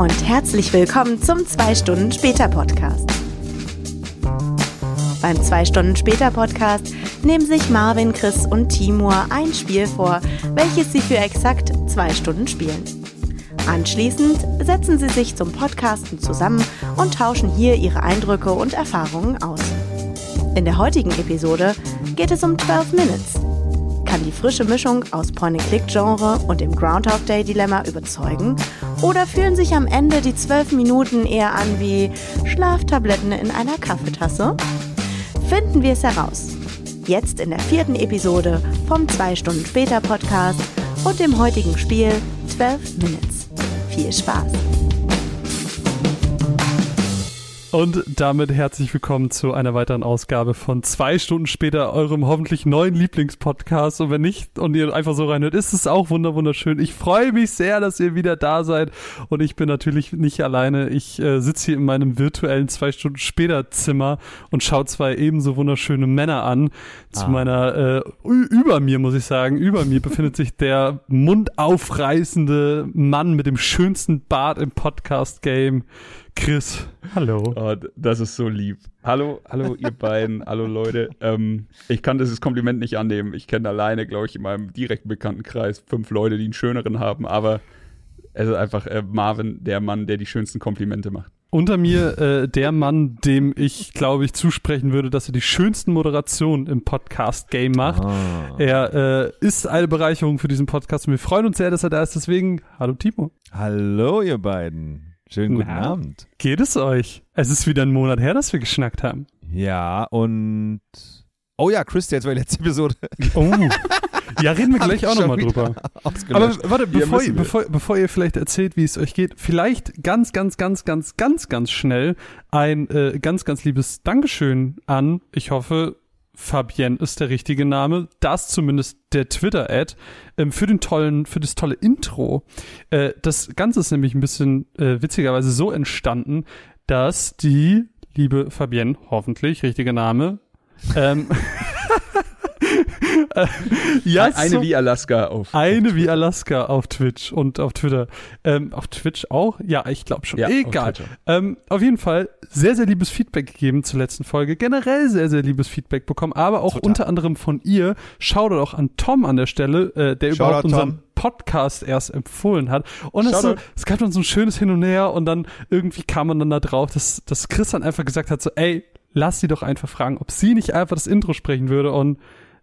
und herzlich willkommen zum 2 Stunden später Podcast. Beim 2 Stunden später Podcast nehmen sich Marvin, Chris und Timur ein Spiel vor, welches sie für exakt zwei Stunden spielen. Anschließend setzen sie sich zum Podcasten zusammen und tauschen hier ihre Eindrücke und Erfahrungen aus. In der heutigen Episode geht es um 12 Minutes. Kann die frische Mischung aus Point-and-Click-Genre und dem Groundhog Day-Dilemma überzeugen? Oder fühlen sich am Ende die 12 Minuten eher an wie Schlaftabletten in einer Kaffeetasse? Finden wir es heraus. Jetzt in der vierten Episode vom 2 Stunden später Podcast und dem heutigen Spiel 12 Minutes. Viel Spaß! Und damit herzlich willkommen zu einer weiteren Ausgabe von zwei Stunden später eurem hoffentlich neuen Lieblingspodcast. Und wenn nicht und ihr einfach so reinhört, ist es auch wunderschön. Ich freue mich sehr, dass ihr wieder da seid. Und ich bin natürlich nicht alleine. Ich äh, sitze hier in meinem virtuellen zwei Stunden später Zimmer und schaue zwei ebenso wunderschöne Männer an. Zu ah. meiner, äh, über mir muss ich sagen, über mir befindet sich der mundaufreißende Mann mit dem schönsten Bart im Podcast-Game. Chris, hallo. Oh, das ist so lieb. Hallo, hallo ihr beiden, hallo Leute. Ähm, ich kann dieses Kompliment nicht annehmen. Ich kenne alleine, glaube ich, in meinem direkten Bekanntenkreis fünf Leute, die einen schöneren haben, aber es ist einfach äh, Marvin, der Mann, der die schönsten Komplimente macht. Unter mir äh, der Mann, dem ich, glaube ich, zusprechen würde, dass er die schönsten Moderationen im Podcast-Game macht. Ah. Er äh, ist eine Bereicherung für diesen Podcast und wir freuen uns sehr, dass er da ist. Deswegen, hallo Timo. Hallo ihr beiden. Schönen guten Na, Abend. Geht es euch? Es ist wieder ein Monat her, dass wir geschnackt haben. Ja, und. Oh ja, Chris, jetzt war die letzte Episode. Oh. Ja, reden wir gleich auch nochmal drüber. Aber warte, bevor ihr, bevor, bevor ihr vielleicht erzählt, wie es euch geht, vielleicht ganz, ganz, ganz, ganz, ganz, ganz schnell ein äh, ganz, ganz liebes Dankeschön an, ich hoffe, Fabienne ist der richtige Name, das zumindest der Twitter-Ad, ähm, für den tollen, für das tolle Intro. Äh, das Ganze ist nämlich ein bisschen äh, witzigerweise so entstanden, dass die liebe Fabienne, hoffentlich, richtiger Name, ähm, äh, ja, eine so, wie Alaska auf. Eine auf wie Alaska auf Twitch und auf Twitter. Ähm, auf Twitch auch? Ja, ich glaube schon. Ja, Egal. Auf, ähm, auf, jeden Fall sehr, sehr liebes Feedback gegeben zur letzten Folge. Generell sehr, sehr liebes Feedback bekommen, aber auch Total. unter anderem von ihr. Schaut auch an Tom an der Stelle, äh, der Shoutout überhaupt unseren Tom. Podcast erst empfohlen hat. Und es, so, es gab dann so ein schönes Hin und Her und dann irgendwie kam man dann da drauf, dass, dass Chris dann einfach gesagt hat, so, ey, lass sie doch einfach fragen, ob sie nicht einfach das Intro sprechen würde und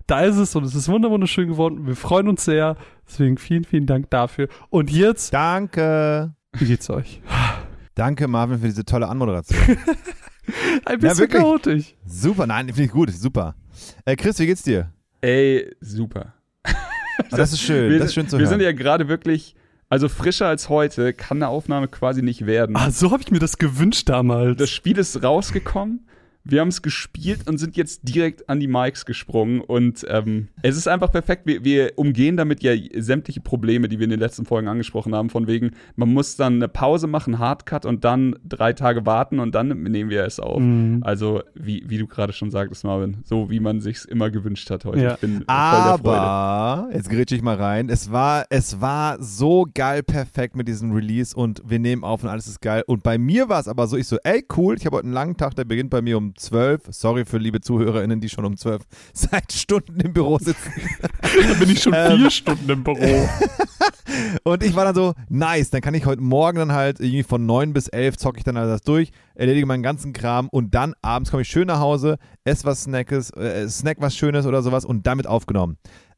da ist es und es ist wunderschön geworden. Wir freuen uns sehr. Deswegen vielen, vielen Dank dafür. Und jetzt. Danke. Wie geht's euch? Danke, Marvin, für diese tolle Anmoderation. Ein bisschen ja, chaotisch. Super, nein, finde ich gut, super. Äh, Chris, wie geht's dir? Ey, super. das ist schön, wir, das ist schön zu wir hören. Wir sind ja gerade wirklich, also frischer als heute kann eine Aufnahme quasi nicht werden. Ah, so habe ich mir das gewünscht damals. Das Spiel ist rausgekommen wir haben es gespielt und sind jetzt direkt an die Mikes gesprungen. Und ähm, es ist einfach perfekt. Wir, wir, umgehen damit ja sämtliche Probleme, die wir in den letzten Folgen angesprochen haben. Von wegen, man muss dann eine Pause machen, Hardcut und dann drei Tage warten und dann nehmen wir es auf. Mhm. Also, wie, wie du gerade schon sagtest, Marvin, so wie man sich immer gewünscht hat heute. Ja. Ich bin Aber, jetzt grätsche ich mal rein. Es war, es war so geil perfekt mit diesem Release und wir nehmen auf und alles ist geil. Und bei mir war es aber so, ich so, ey, cool, ich habe heute einen langen Tag, der beginnt bei mir um zwölf. Sorry für liebe ZuhörerInnen, die schon um zwölf seit Stunden im Büro sitzen. da bin ich schon vier ähm, Stunden im Büro. und ich war dann so, nice, dann kann ich heute Morgen dann halt irgendwie von neun bis elf zocke ich dann alles durch, erledige meinen ganzen Kram und dann abends komme ich schön nach Hause, esse was Snackes, äh, Snack was Schönes oder sowas und damit aufgenommen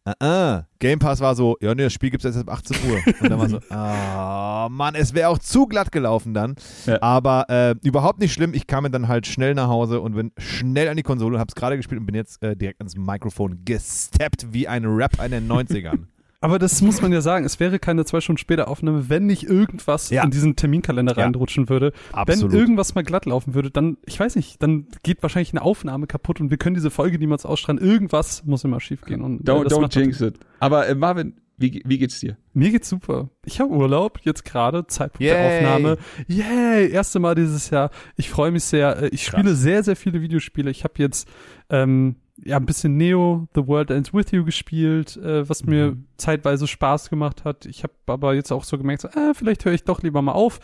uh -uh. Game Pass war so, ja, nee, das Spiel gibt es jetzt ab 18 Uhr. Und dann war so, oh Mann, es wäre auch zu glatt gelaufen dann. Ja. Aber äh, überhaupt nicht schlimm. Ich kam dann halt schnell nach Hause und bin schnell an die Konsole und hab's gerade gespielt und bin jetzt äh, direkt ans Mikrofon gesteppt wie ein Rap in den 90ern. Aber das muss man ja sagen, es wäre keine zwei Stunden später Aufnahme, wenn nicht irgendwas ja. in diesen Terminkalender ja. reinrutschen würde. Absolut. Wenn irgendwas mal glatt laufen würde, dann, ich weiß nicht, dann geht wahrscheinlich eine Aufnahme kaputt und wir können diese Folge niemals ausstrahlen. Irgendwas muss immer schief gehen. Und, don't äh, don't jinx it. Aber äh, Marvin, wie, wie geht's dir? Mir geht's super. Ich habe Urlaub, jetzt gerade, Zeitpunkt Yay. der Aufnahme. Yay, erste Mal dieses Jahr. Ich freue mich sehr. Äh, ich Krass. spiele sehr, sehr viele Videospiele. Ich habe jetzt ähm, ja, ein bisschen Neo, The World Ends With You gespielt, äh, was mhm. mir zeitweise Spaß gemacht hat. Ich habe aber jetzt auch so gemerkt, so, äh, vielleicht höre ich doch lieber mal auf.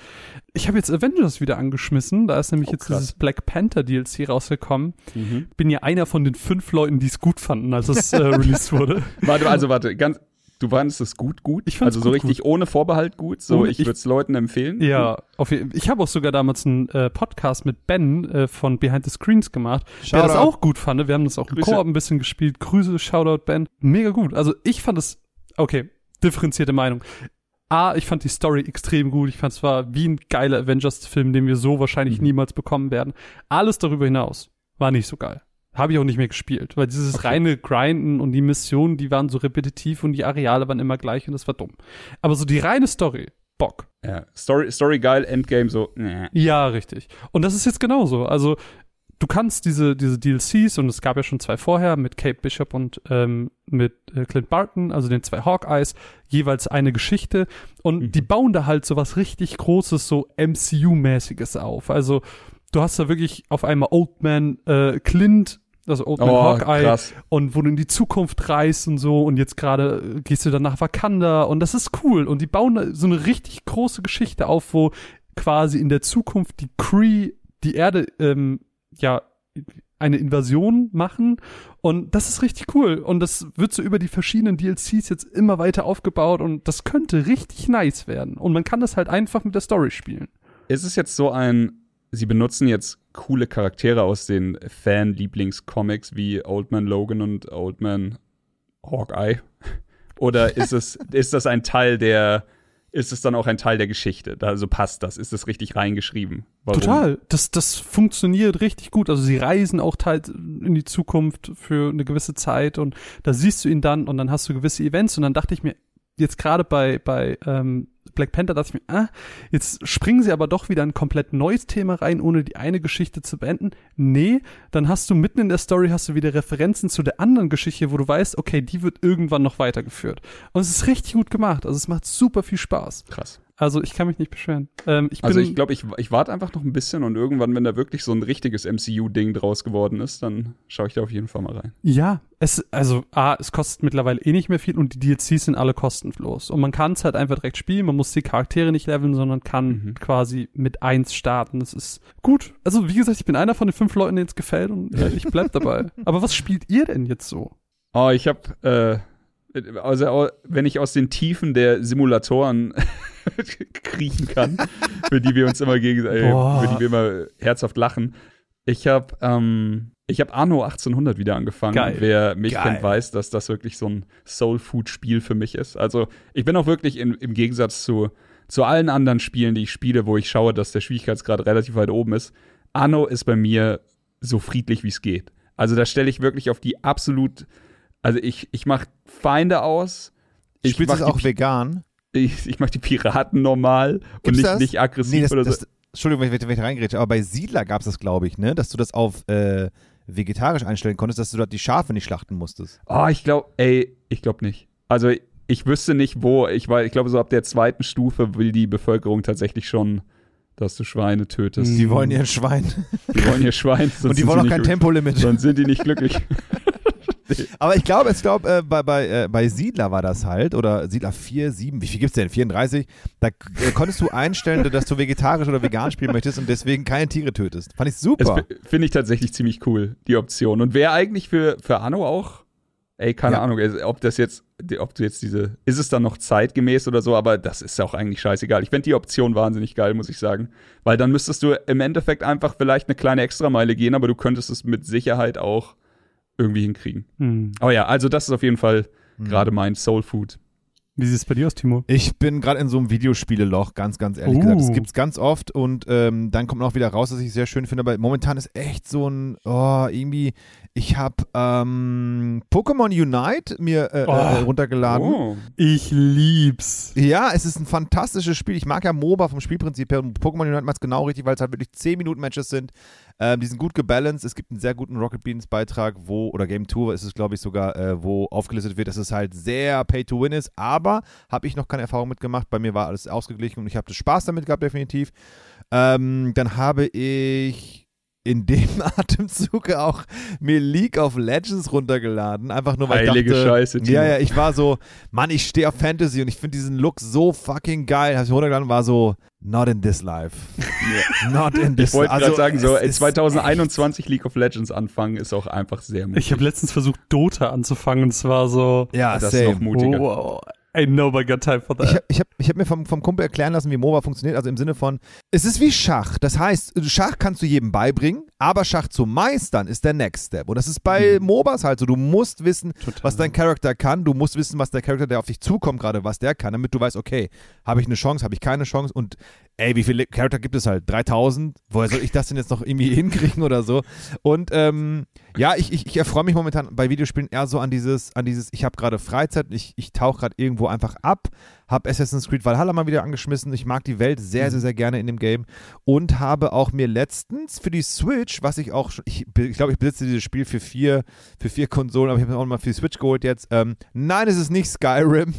Ich habe jetzt Avengers wieder angeschmissen. Da ist nämlich oh, jetzt dieses Black Panther DLC rausgekommen. Mhm. Bin ja einer von den fünf Leuten, die es gut fanden, als es äh, released wurde. Warte, also warte, ganz, Du fandest es gut, gut? Ich fand's Also so richtig gut. ohne Vorbehalt gut? So, und ich, ich würde es Leuten empfehlen? Ja, auf, ich habe auch sogar damals einen äh, Podcast mit Ben äh, von Behind the Screens gemacht, Shoutout. der das auch gut fand. Wir haben das auch im Koop ein bisschen gespielt. Grüße, Shoutout Ben. Mega gut. Also ich fand es, okay, differenzierte Meinung. A, ich fand die Story extrem gut. Ich fand es war wie ein geiler Avengers-Film, den wir so wahrscheinlich mhm. niemals bekommen werden. Alles darüber hinaus war nicht so geil. Habe ich auch nicht mehr gespielt, weil dieses okay. reine Grinden und die Missionen, die waren so repetitiv und die Areale waren immer gleich und das war dumm. Aber so die reine Story, Bock. Ja, Story, Story geil, Endgame so. Nee. Ja, richtig. Und das ist jetzt genauso. Also du kannst diese, diese DLCs, und es gab ja schon zwei vorher, mit Kate Bishop und ähm, mit äh, Clint Barton, also den zwei Hawkeyes, jeweils eine Geschichte. Und mhm. die bauen da halt so was richtig Großes, so MCU-mäßiges auf. Also du hast da wirklich auf einmal Old Man äh, Clint also Old Man oh, Hawkeye krass. und wo du in die Zukunft reist und so und jetzt gerade gehst du dann nach Wakanda und das ist cool und die bauen so eine richtig große Geschichte auf, wo quasi in der Zukunft die Kree die Erde ähm, ja eine Invasion machen und das ist richtig cool und das wird so über die verschiedenen DLCs jetzt immer weiter aufgebaut und das könnte richtig nice werden und man kann das halt einfach mit der Story spielen. Ist es jetzt so ein sie benutzen jetzt coole Charaktere aus den Fan-Lieblings-Comics wie Old Man Logan und Old Man Hawkeye? Oder ist es, ist das ein Teil der, ist es dann auch ein Teil der Geschichte? Also passt das? Ist das richtig reingeschrieben? Warum? Total. Das, das funktioniert richtig gut. Also sie reisen auch teils in die Zukunft für eine gewisse Zeit und da siehst du ihn dann und dann hast du gewisse Events und dann dachte ich mir, jetzt gerade bei, bei ähm, Black Panther dachte ich mir, ah, jetzt springen sie aber doch wieder ein komplett neues Thema rein, ohne die eine Geschichte zu beenden. Nee, dann hast du mitten in der Story hast du wieder Referenzen zu der anderen Geschichte, wo du weißt, okay, die wird irgendwann noch weitergeführt. Und es ist richtig gut gemacht. Also es macht super viel Spaß. Krass. Also ich kann mich nicht beschweren. Ähm, ich also ich glaube, ich, ich warte einfach noch ein bisschen und irgendwann, wenn da wirklich so ein richtiges MCU-Ding draus geworden ist, dann schaue ich da auf jeden Fall mal rein. Ja, es, also A, es kostet mittlerweile eh nicht mehr viel und die DLCs sind alle kostenlos. Und man kann es halt einfach direkt spielen, man muss die Charaktere nicht leveln, sondern kann mhm. quasi mit eins starten. Das ist gut. Also wie gesagt, ich bin einer von den fünf Leuten, denen es gefällt und äh, ich bleib dabei. Aber was spielt ihr denn jetzt so? Oh, ich habe äh also wenn ich aus den Tiefen der Simulatoren kriechen kann, für die wir uns immer gegen, äh, für die wir immer herzhaft lachen. Ich habe ähm, ich habe Anno 1800 wieder angefangen. Geil. Wer mich Geil. kennt, weiß, dass das wirklich so ein Soul Food Spiel für mich ist. Also ich bin auch wirklich in, im Gegensatz zu zu allen anderen Spielen, die ich spiele, wo ich schaue, dass der Schwierigkeitsgrad relativ weit oben ist. Anno ist bei mir so friedlich, wie es geht. Also da stelle ich wirklich auf die absolut also ich, ich mache Feinde aus. Ich Spielst du es auch vegan? Ich, ich mache die Piraten normal Gibt's und nicht, nicht aggressiv nee, das, oder so. Das, Entschuldigung, wenn ich, wenn ich reingrätsche, aber bei Siedler gab es das, glaube ich, ne? Dass du das auf äh, vegetarisch einstellen konntest, dass du dort die Schafe nicht schlachten musstest. Oh, ich glaube, ey, ich glaube nicht. Also ich wüsste nicht, wo. Ich, ich glaube, so ab der zweiten Stufe will die Bevölkerung tatsächlich schon, dass du Schweine tötest. Die wollen ihr Schwein. Die wollen ihr Schwein. Und die wollen auch kein Tempolimit. Sonst sind die nicht glücklich. Aber ich glaube, ich glaube, äh, bei, bei, äh, bei Siedler war das halt, oder Siedler 4, 7, wie viel gibt es denn? 34? Da äh, konntest du einstellen, dass du vegetarisch oder vegan spielen möchtest und deswegen keine Tiere tötest. Fand ich super. Finde ich tatsächlich ziemlich cool, die Option. Und wäre eigentlich für, für Anno auch, ey, keine ja. Ahnung, ob das jetzt, ob du jetzt diese, ist es dann noch zeitgemäß oder so, aber das ist auch eigentlich scheißegal. Ich fände die Option wahnsinnig geil, muss ich sagen. Weil dann müsstest du im Endeffekt einfach vielleicht eine kleine Extrameile gehen, aber du könntest es mit Sicherheit auch irgendwie hinkriegen. Hm. Aber ja, also das ist auf jeden Fall hm. gerade mein Soul Food. Wie sieht es bei dir aus, Timo? Ich bin gerade in so einem Videospieleloch, ganz, ganz ehrlich uh. gesagt. Das gibt es ganz oft und ähm, dann kommt noch wieder raus, was ich sehr schön finde. Aber momentan ist echt so ein, oh, irgendwie, ich habe ähm, Pokémon Unite mir äh, äh oh. äh, runtergeladen. Oh. Ich lieb's. Ja, es ist ein fantastisches Spiel. Ich mag ja MOBA vom Spielprinzip her und Pokémon Unite macht es genau richtig, weil es halt wirklich 10 Minuten Matches sind. Ähm, die sind gut gebalanced. Es gibt einen sehr guten Rocket Beans Beitrag, wo, oder Game Tour ist es, glaube ich, sogar, äh, wo aufgelistet wird, dass es halt sehr Pay to Win ist. Aber habe ich noch keine Erfahrung mitgemacht. Bei mir war alles ausgeglichen und ich habe Spaß damit gehabt, definitiv. Ähm, dann habe ich in dem Atemzug auch mir League of Legends runtergeladen, einfach nur weil Heilige ich dachte, Scheiße, ja, ja, ich war so, Mann, ich stehe auf Fantasy und ich finde diesen Look so fucking geil. Hab ich runtergeladen und war so, not in this life. Not in this Ich wollte also, gerade sagen, so es ist 2021 League of Legends anfangen ist auch einfach sehr mutig. Ich habe letztens versucht, Dota anzufangen und es war so, echt- Ja, das ist same. noch mutiger. wow, I nobody got time for Ich that. habe ich hab, ich hab mir vom, vom Kumpel erklären lassen, wie MOBA funktioniert. Also im Sinne von, es ist wie Schach. Das heißt, Schach kannst du jedem beibringen, aber Schach zu meistern ist der Next Step. Und das ist bei MOBAs halt so. Du musst wissen, Total. was dein Charakter kann. Du musst wissen, was der Charakter, der auf dich zukommt, gerade was der kann, damit du weißt, okay, habe ich eine Chance, habe ich keine Chance. Und ey, wie viele Charakter gibt es halt? 3000? Woher soll ich das denn jetzt noch irgendwie hinkriegen oder so? Und ähm, ja, ich, ich, ich erfreue mich momentan bei Videospielen eher so an dieses, an dieses, ich habe gerade Freizeit, ich, ich tauche gerade irgendwo einfach ab, habe Assassin's Creed Valhalla mal wieder angeschmissen. Ich mag die Welt sehr, sehr, sehr gerne in dem Game und habe auch mir letztens für die Switch, was ich auch schon, ich, ich glaube, ich besitze dieses Spiel für vier, für vier Konsolen, aber ich habe mir auch mal für die Switch geholt jetzt. Ähm, nein, es ist nicht Skyrim.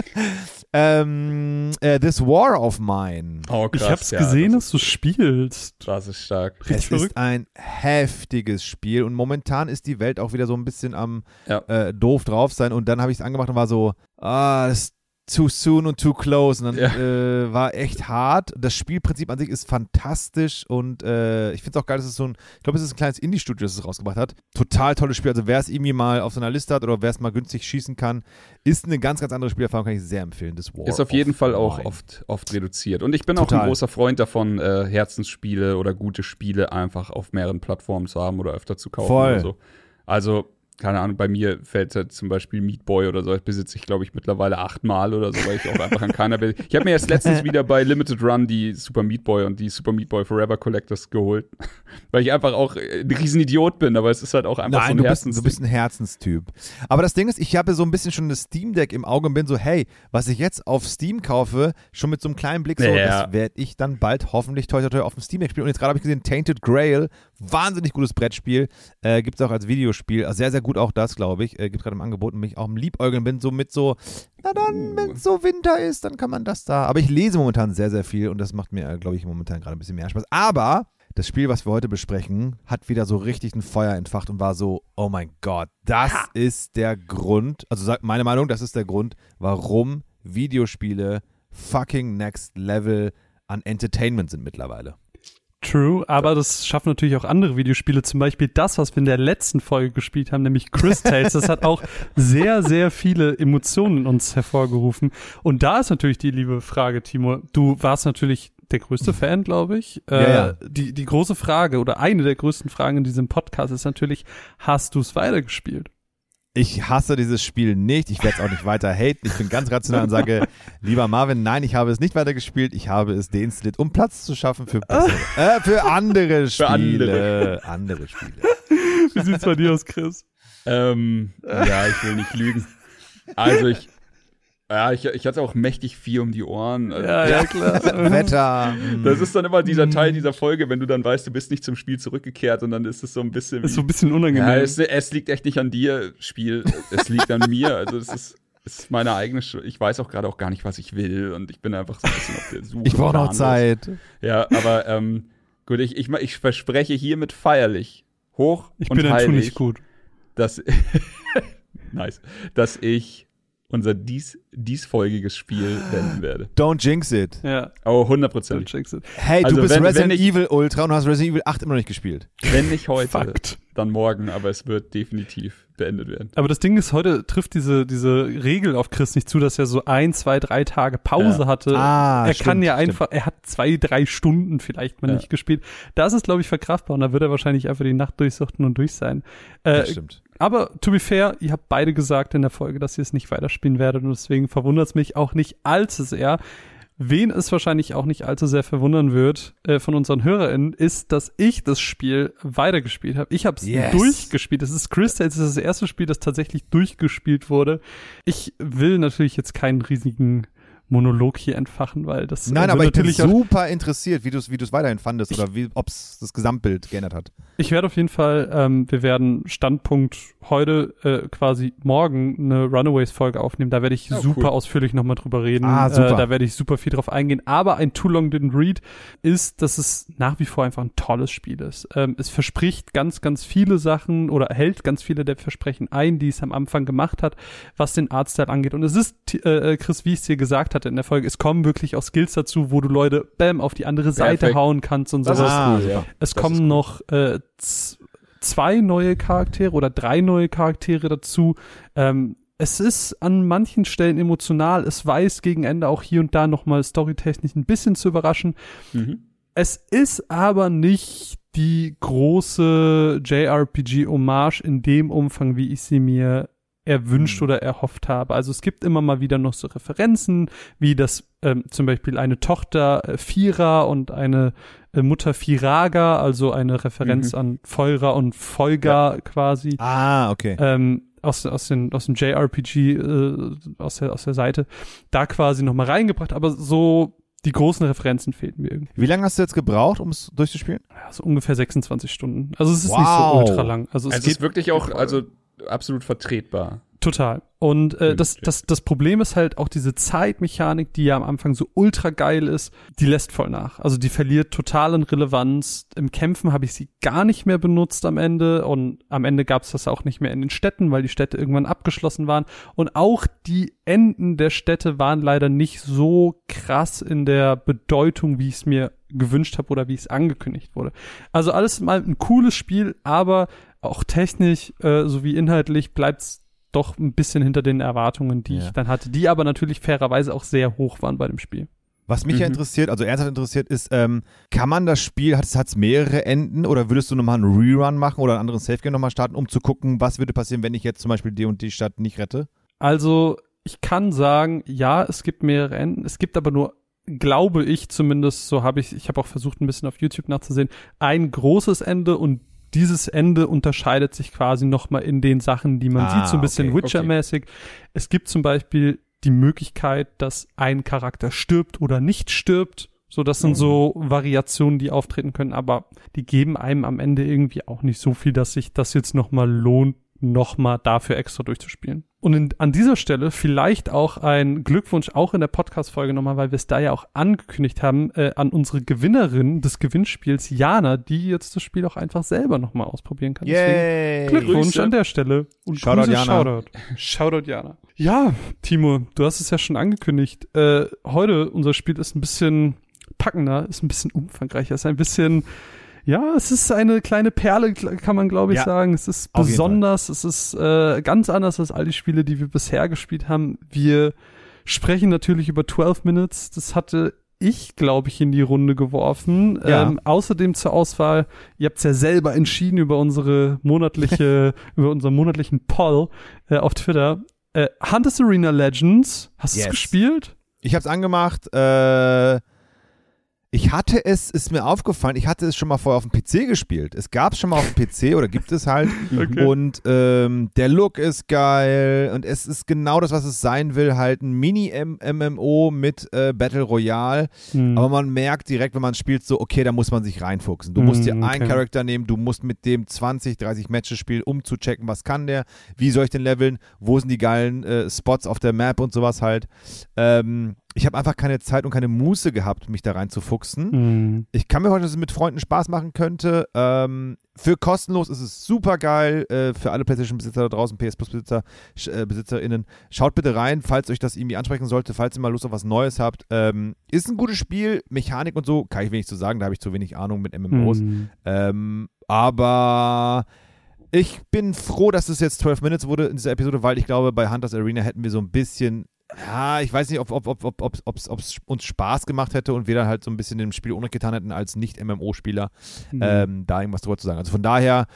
ähm, äh, This War of Mine. Oh, ich krass, hab's ja, gesehen, das dass du spielst. das ist stark. Richtig es verrückt. ist ein heftiges Spiel und momentan ist die Welt auch wieder so ein bisschen am Ja. äh, doof drauf sein und dann habe ich es angemacht und war so, ah, das too soon und too close und dann Ja. äh, war echt hart. Das Spielprinzip an sich ist fantastisch und äh, ich finde es auch geil, dass es so ein, ich glaube, es ist ein kleines Indie-Studio, das es rausgebracht hat. Total tolles Spiel. Also wer es irgendwie mal auf seiner Liste hat oder wer es mal günstig schießen kann, ist eine ganz, ganz andere Spielerfahrung, kann ich sehr empfehlen. Das War Ist auf jeden Fall auch Mine. oft, oft reduziert. Und ich bin auch Total. ein großer Freund davon, äh, Herzensspiele oder gute Spiele einfach auf mehreren Plattformen zu haben oder öfter zu kaufen Voll. oder so. Also, keine Ahnung, bei mir fällt halt zum Beispiel Meat Boy oder so, das besitze ich, glaube ich, mittlerweile achtmal oder so, weil ich auch einfach an keiner will. Ich habe mir erst letztens wieder bei Limited Run die Super Meat Boy und die Super Meat Boy Forever Collectors geholt, weil ich einfach auch ein Riesenidiot bin, aber es ist halt auch einfach Nein, so du ein bist, du Herzensding. bist ein Herzenstyp. Aber das Ding ist, ich habe so ein bisschen schon das Steam Deck im Auge und bin so, hey, was ich jetzt auf Steam kaufe, schon mit so einem kleinen Blick so, Ja. das werde ich dann bald hoffentlich toi toi toi auf dem Steam Deck spielen. Und jetzt gerade habe ich gesehen, Tainted Grail, wahnsinnig gutes Brettspiel, äh, gibt es auch als Videospiel, also sehr, sehr gut auch das, glaube ich, äh, gibt gerade im Angebot und mich auch im Liebäugeln bin, so mit so, na dann, wenn es so Winter ist, dann kann man das da. Aber ich lese momentan sehr, sehr viel und das macht mir, glaube ich, momentan gerade ein bisschen mehr Spaß. Aber das Spiel, was wir heute besprechen, hat wieder so richtig ein Feuer entfacht und war so, oh mein Gott, das ist der Grund, also meine Meinung, das ist der Grund, warum Videospiele fucking next level an Entertainment sind mittlerweile. True, aber das schaffen natürlich auch andere Videospiele. Zum Beispiel das, was wir in der letzten Folge gespielt haben, nämlich Chris Tales. Das hat auch sehr, sehr viele Emotionen in uns hervorgerufen. Und da ist natürlich die liebe Frage, Timo. Du warst natürlich der größte Fan, glaube ich. Ja, äh, ja. Die, die große Frage oder eine der größten Fragen in diesem Podcast ist natürlich, hast du es weitergespielt? Ich hasse dieses Spiel nicht. Ich werde es auch nicht weiter haten. Ich bin ganz rational und sage, lieber Marvin, nein, ich habe es nicht weitergespielt. Ich habe es deinstalliert, um Platz zu schaffen für, bessere, äh, für andere Spiele. andere. andere Spiele. Wie sieht's bei dir aus, Chris? Ähm, ja, ich will nicht lügen. Also ich, ja, ich, ich hatte auch mächtig viel um die Ohren. Also, ja, klar. Wetter. Das ist dann immer dieser Mhm. Teil dieser Folge, wenn du dann weißt, du bist nicht zum Spiel zurückgekehrt und dann ist es so ein bisschen. ist so ein bisschen unangenehm. ja, es, es liegt echt nicht an dir, Spiel. Es liegt an mir. Also es ist, es ist meine eigene Schuld. Ich weiß auch gerade auch gar nicht, was ich will und ich bin einfach so ein bisschen auf der Suche. Ich brauche noch Zeit. Ja, aber ähm, gut, ich, ich, ich verspreche hiermit feierlich, hoch ich und bin heilig, Tu nicht gut. dass nice, dass ich unser dies, diesfolgiges Spiel beenden werde. Don't jinx it. Ja, Oh, don't hundertprozentig. jinx it. Hey, Also du bist wenn- wenn Resident ich- Evil Ultra und hast Resident Evil 8 immer noch nicht gespielt. Wenn nicht heute, Fakt. dann morgen, aber es wird definitiv beendet werden. Aber das Ding ist, heute trifft diese, diese Regel auf Chris nicht zu, dass er so ein, zwei, drei Tage Pause Ja. hatte. Ah, er stimmt, kann ja stimmt. einfach, er hat zwei, drei Stunden vielleicht mal Ja. nicht gespielt. Da ist glaube ich, verkraftbar und da wird er wahrscheinlich einfach die Nacht durchsuchten und durch sein. Äh, Das stimmt. Aber to be fair, ihr habt beide gesagt in der Folge, dass ihr es nicht weiterspielen werdet und deswegen verwundert es mich auch nicht allzu sehr. Wen es wahrscheinlich auch nicht allzu sehr verwundern wird äh, von unseren HörerInnen, ist, dass ich das Spiel weitergespielt habe. Ich habe es Yes. durchgespielt. Das ist Crystal, das ist das erste Spiel, das tatsächlich durchgespielt wurde. Ich will natürlich jetzt keinen riesigen Monolog hier entfachen, weil das Nein, aber ich bin super interessiert, wie du es wie weiterhin fandest oder ob es das Gesamtbild geändert hat. Ich werde auf jeden Fall, ähm, wir werden Standpunkt heute äh, quasi morgen eine Runaways-Folge aufnehmen. Da werde ich oh, super cool. ausführlich nochmal drüber reden. Ah, super. Äh, da werde ich super viel drauf eingehen. Aber ein Too Long Didn't Read ist, dass es nach wie vor einfach ein tolles Spiel ist. Ähm, es verspricht ganz, ganz viele Sachen oder hält ganz viele der Versprechen ein, die es am Anfang gemacht hat, was den Artstyle angeht. Und es ist, äh, äh, Chris, wie ich es dir gesagt hatte in der Folge, es kommen wirklich auch Skills dazu, wo du Leute, bam, auf die andere Seite Perfekt. hauen kannst und sowas. Ah, ja. Es das kommen noch äh, zwei neue Charaktere oder drei neue Charaktere dazu. Ähm, es ist an manchen Stellen emotional. Es weiß gegen Ende auch hier und da nochmal storytechnisch ein bisschen zu überraschen. Mhm. Es ist aber nicht die große JRPG-Hommage in dem Umfang, wie ich sie mir erwünscht mhm. oder erhofft habe. Also es gibt immer mal wieder noch so Referenzen, wie das ähm, zum Beispiel eine Tochter äh, Fira und eine äh, Mutter Firaga, also eine Referenz mhm. an Feurer und Folger ja. quasi. Ah, okay. Ähm, aus, aus, den, aus dem JRPG, äh, aus, der, aus der Seite, da quasi nochmal reingebracht, aber so die großen Referenzen fehlten mir irgendwie. Wie lange hast du jetzt gebraucht, um es durchzuspielen? Ja, so ungefähr 26 Stunden. Also es ist wow. nicht so ultra lang. Also es, es ist wirklich auch, also absolut vertretbar. Total. Und äh, das, das, das Problem ist halt auch diese Zeitmechanik, die ja am Anfang so ultra geil ist, die lässt voll nach. Also die verliert total in Relevanz. Im Kämpfen habe ich sie gar nicht mehr benutzt am Ende und am Ende gab es das auch nicht mehr in den Städten, weil die Städte irgendwann abgeschlossen waren. Und auch die Enden der Städte waren leider nicht so krass in der Bedeutung, wie ich es mir gewünscht habe oder wie es angekündigt wurde. Also alles mal ein cooles Spiel, aber auch technisch äh, sowie inhaltlich bleibt's doch ein bisschen hinter den Erwartungen, die ja. ich dann hatte, die aber natürlich fairerweise auch sehr hoch waren bei dem Spiel. Was mich mhm. ja interessiert, also ernsthaft interessiert, ist, ähm, kann man das Spiel, hat es mehrere Enden oder würdest du nochmal einen Rerun machen oder einen anderen Safe-Game nochmal starten, um zu gucken, was würde passieren, wenn ich jetzt zum Beispiel die und die Stadt nicht rette? Also, ich kann sagen, ja, es gibt mehrere Enden. Es gibt aber nur glaube ich zumindest, so habe ich, ich habe auch versucht ein bisschen auf YouTube nachzusehen, ein großes Ende und dieses Ende unterscheidet sich quasi nochmal in den Sachen, die man ah, sieht, so ein bisschen okay, Witcher-mäßig. Okay. Es gibt zum Beispiel die Möglichkeit, dass ein Charakter stirbt oder nicht stirbt. So, das sind mhm. so Variationen, die auftreten können, aber die geben einem am Ende irgendwie auch nicht so viel, dass sich das jetzt nochmal lohnt, nochmal dafür extra durchzuspielen. Und in, an dieser Stelle vielleicht auch ein Glückwunsch auch in der Podcast-Folge nochmal, weil wir es da ja auch angekündigt haben, äh, an unsere Gewinnerin des Gewinnspiels, Jana, die jetzt das Spiel auch einfach selber nochmal ausprobieren kann. Yay. Glückwunsch Grüße. an der Stelle. Und Shoutout Grüße, Jana. Shoutout. Shoutout Jana. Ja, Timo, du hast es ja schon angekündigt. Äh, heute, unser Spiel ist ein bisschen packender, ist ein bisschen umfangreicher, ist ein bisschen ja, es ist eine kleine Perle, kann man glaube ich ja, sagen. Es ist besonders, es ist äh, ganz anders als all die Spiele, die wir bisher gespielt haben. Wir sprechen natürlich über 12 Minutes. Das hatte ich, glaube ich, in die Runde geworfen. Ja. Ähm, außerdem zur Auswahl, ihr habt es ja selber entschieden über unsere monatliche, über unseren monatlichen Poll äh, auf Twitter. Äh, Hunters Arena Legends, hast du yes. es gespielt? Ich habe es angemacht. Äh, ich hatte es, ist mir aufgefallen, ich hatte es schon mal vorher auf dem PC gespielt. Es gab es schon mal auf dem PC oder gibt es halt. Okay. Und ähm, der Look ist geil und es ist genau das, was es sein will, halt ein Mini-MMO mit äh, Battle Royale. Mhm. Aber man merkt direkt, wenn man spielt, so, okay, da muss man sich reinfuchsen. Du musst dir mhm, okay. einen Charakter nehmen, du musst mit dem 20, 30 Matches spielen, um zu checken, was kann der, wie soll ich den leveln, wo sind die geilen äh, Spots auf der Map und sowas halt. Ähm, ich habe einfach keine Zeit und keine Muße gehabt, mich da rein Mhm. Ich kann mir heute, dass es mit Freunden Spaß machen könnte. Ähm, für kostenlos ist es super geil. Äh, für alle PlayStation-Besitzer da draußen, PS Plus-Besitzer, äh, BesitzerInnen. Schaut bitte rein, falls euch das irgendwie ansprechen sollte, falls ihr mal Lust auf was Neues habt. Ähm, ist ein gutes Spiel. Mechanik und so, kann ich wenig zu sagen, da habe ich zu wenig Ahnung mit MMOs. Mhm. Ähm, aber. Ich bin froh, dass es jetzt 12 Minutes wurde in dieser Episode, weil ich glaube, bei Hunters Arena hätten wir so ein bisschen ja, ich weiß nicht, ob es ob, ob, ob, ob, uns Spaß gemacht hätte und wir dann halt so ein bisschen dem Spiel Unrecht getan hätten als Nicht-MMO-Spieler, mhm. ähm, da irgendwas drüber zu sagen. Also von daher,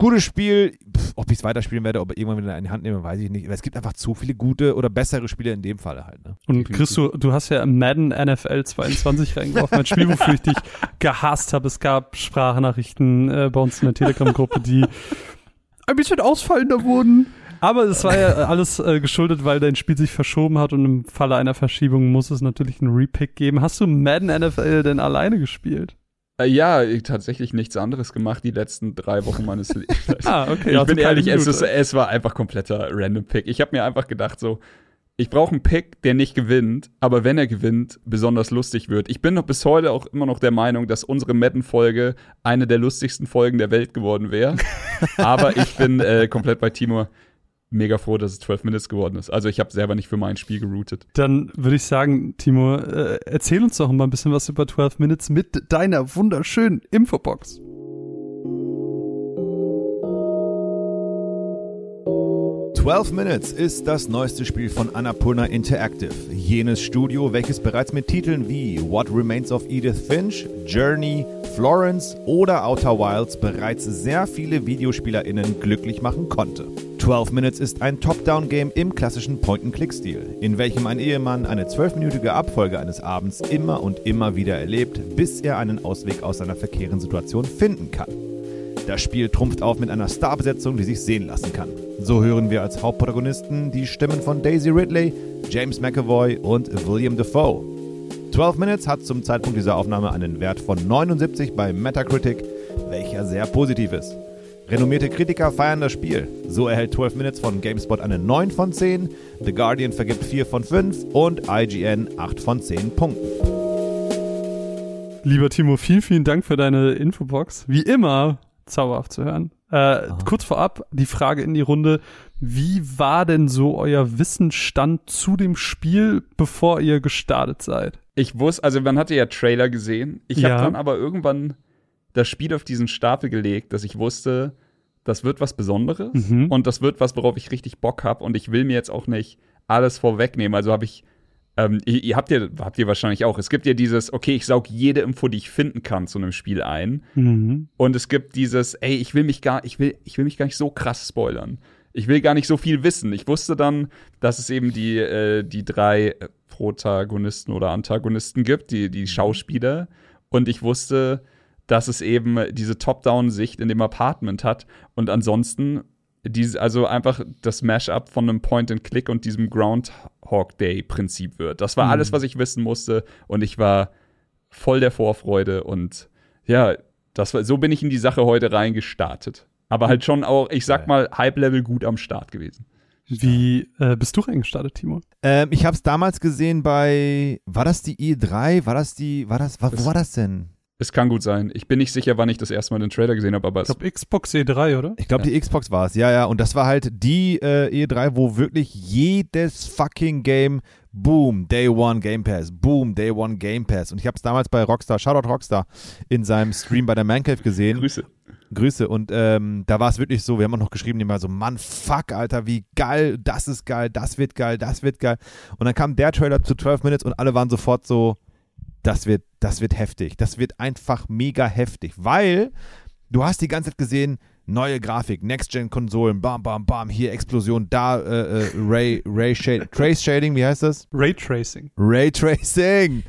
gutes Spiel. Pff, ob ich es weiterspielen werde, ob ich irgendwann wieder in die Hand nehme, weiß ich nicht. Aber es gibt einfach zu viele gute oder bessere Spiele in dem Fall halt. Ne? Und Chris, du, du hast ja Madden NFL 22 reingeworfen, ein Spiel, wofür ich dich gehasst habe. Es gab Sprachnachrichten äh, bei uns in der Telegram-Gruppe, die ein bisschen ausfallender wurden. Aber es war ja alles äh, geschuldet, weil dein Spiel sich verschoben hat und im Falle einer Verschiebung muss es natürlich einen Repick geben. Hast du Madden NFL denn alleine gespielt? Äh, ja, tatsächlich nichts anderes gemacht die letzten drei Wochen meines Lebens. ah, okay. Ich also bin ehrlich, es, ist, es, war einfach kompletter Random Pick. Ich habe mir einfach gedacht, so, ich brauche einen Pick, der nicht gewinnt, aber wenn er gewinnt, besonders lustig wird. Ich bin noch bis heute auch immer noch der Meinung, dass unsere Madden-Folge eine der lustigsten Folgen der Welt geworden wäre. aber ich bin äh, komplett bei Timur mega froh, dass es 12 Minutes geworden ist. Also ich habe selber nicht für mein Spiel geroutet. Dann würde ich sagen, Timo, äh, erzähl uns doch mal ein bisschen was über 12 Minutes mit deiner wunderschönen Infobox. 12 Minutes ist das neueste Spiel von Annapurna Interactive, jenes Studio, welches bereits mit Titeln wie What Remains of Edith Finch, Journey, Florence oder Outer Wilds bereits sehr viele VideospielerInnen glücklich machen konnte. 12 Minutes ist ein Top-Down-Game im klassischen Point-and-Click-Stil, in welchem ein Ehemann eine zwölfminütige Abfolge eines Abends immer und immer wieder erlebt, bis er einen Ausweg aus seiner verkehrten Situation finden kann. Das Spiel trumpft auf mit einer Starbesetzung, die sich sehen lassen kann. So hören wir als Hauptprotagonisten die Stimmen von Daisy Ridley, James McAvoy und William Defoe. 12 Minutes hat zum Zeitpunkt dieser Aufnahme einen Wert von 79 bei Metacritic, welcher sehr positiv ist. Renommierte Kritiker feiern das Spiel. So erhält 12 Minutes von GameSpot eine 9 von 10, The Guardian vergibt 4 von 5 und IGN 8 von 10 Punkten. Lieber Timo, vielen, vielen Dank für deine Infobox. Wie immer zauberhaft zu hören. Äh, kurz vorab die Frage in die Runde. Wie war denn so euer Wissensstand zu dem Spiel, bevor ihr gestartet seid? Ich wusste, also man hatte ja Trailer gesehen. Ich ja. habe dann aber irgendwann das Spiel auf diesen Stapel gelegt, dass ich wusste, das wird was Besonderes mhm. und das wird was, worauf ich richtig Bock habe und ich will mir jetzt auch nicht alles vorwegnehmen. Also habe ich ähm, ihr, ihr, habt ja, habt ihr wahrscheinlich auch. Es gibt ja dieses, okay, ich saug jede Info, die ich finden kann zu einem Spiel ein. Mhm. Und es gibt dieses, ey, ich will mich gar, ich will, ich will mich gar nicht so krass spoilern. Ich will gar nicht so viel wissen. Ich wusste dann, dass es eben die, äh, die drei Protagonisten oder Antagonisten gibt, die, die mhm. Schauspieler. Und ich wusste, dass es eben diese Top-Down-Sicht in dem Apartment hat. Und ansonsten diese, also einfach das Mashup von einem Point-and-Click und diesem Groundhog Day-Prinzip wird. Das war mhm. alles, was ich wissen musste und ich war voll der Vorfreude und ja, das war, so bin ich in die Sache heute reingestartet. Aber halt schon auch, ich sag mal, Hype-Level gut am Start gewesen. Wie äh, bist du reingestartet, Timo? Ähm, ich habe es damals gesehen bei, war das die E3? War das die, war das, war, wo war das denn? Es kann gut sein. Ich bin nicht sicher, wann ich das erste Mal den Trailer gesehen habe, aber Ich glaube, Xbox E3, oder? Ich glaube, ja. die Xbox war es, ja, ja. Und das war halt die äh, E3, wo wirklich jedes fucking Game, boom, Day One Game Pass, boom, Day One Game Pass. Und ich habe es damals bei Rockstar, Shoutout Rockstar, in seinem Stream bei der Man Cave gesehen. Grüße. Grüße. Und ähm, da war es wirklich so, wir haben auch noch geschrieben, die mal so, Mann, fuck, Alter, wie geil, das ist geil, das wird geil, das wird geil. Und dann kam der Trailer zu 12 Minutes und alle waren sofort so, das wird, das wird heftig. Das wird einfach mega heftig, weil du hast die ganze Zeit gesehen, neue Grafik, Next-Gen-Konsolen, bam, bam, bam, hier Explosion, da äh, äh, Ray, Ray Shading, Trace Shading, wie heißt das? Raytracing. Raytracing.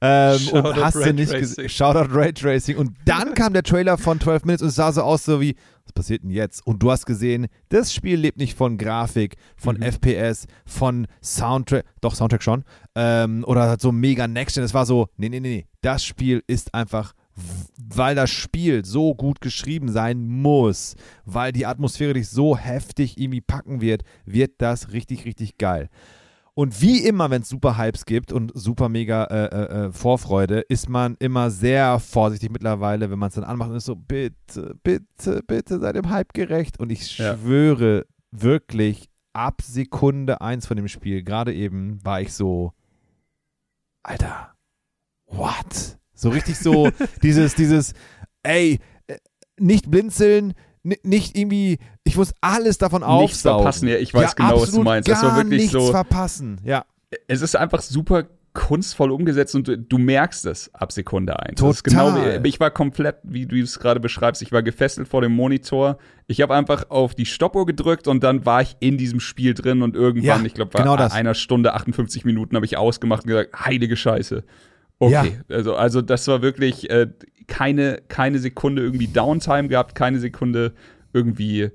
Ähm, und hast du nicht gesehen? Shoutout Raytracing. Und dann kam der Trailer von 12 Minutes und es sah so aus, so wie, passiert denn jetzt? Und du hast gesehen, das Spiel lebt nicht von Grafik, von mhm. FPS, von Soundtrack, doch Soundtrack schon, ähm, oder so mega Next-Gen. Es war so, nee, nee, nee, nee, das Spiel ist einfach weil das Spiel so gut geschrieben sein muss, weil die Atmosphäre dich so heftig irgendwie packen wird, wird das richtig, richtig geil. Und wie immer, wenn es super Hypes gibt und super mega äh, äh, äh, Vorfreude, ist man immer sehr vorsichtig mittlerweile, wenn man es dann anmacht und ist so, bitte, bitte, bitte sei dem Hype gerecht. Und ich ja. schwöre wirklich, ab Sekunde 1 von dem Spiel, gerade eben, war ich so, Alter, what? So richtig so dieses, dieses, ey, äh, nicht blinzeln, nicht irgendwie, ich muss alles davon aufsaugen. Nichts verpassen, ja, ich weiß ja, genau, was du meinst. Das war wirklich nichts so. verpassen, ja. Es ist einfach super kunstvoll umgesetzt und du, du merkst es ab Sekunde eins. Total. Genau, ich war komplett, wie du es gerade beschreibst, ich war gefesselt vor dem Monitor. Ich habe einfach auf die Stoppuhr gedrückt und dann war ich in diesem Spiel drin und irgendwann, ja, ich glaube, genau einer Stunde 58 Minuten habe ich ausgemacht und gesagt, heilige Scheiße. Okay, ja. also, also das war wirklich äh, keine, keine Sekunde irgendwie Downtime gehabt, keine Sekunde irgendwie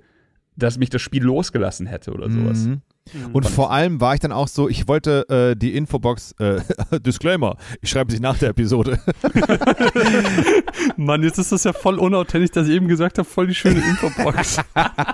dass mich das Spiel losgelassen hätte oder sowas. Mhm. Mhm. Und vor allem war ich dann auch so, ich wollte äh, die Infobox, äh, Disclaimer, ich schreibe sie nach der Episode. Mann, jetzt ist das ja voll unauthentisch, dass ich eben gesagt habe, voll die schöne Infobox.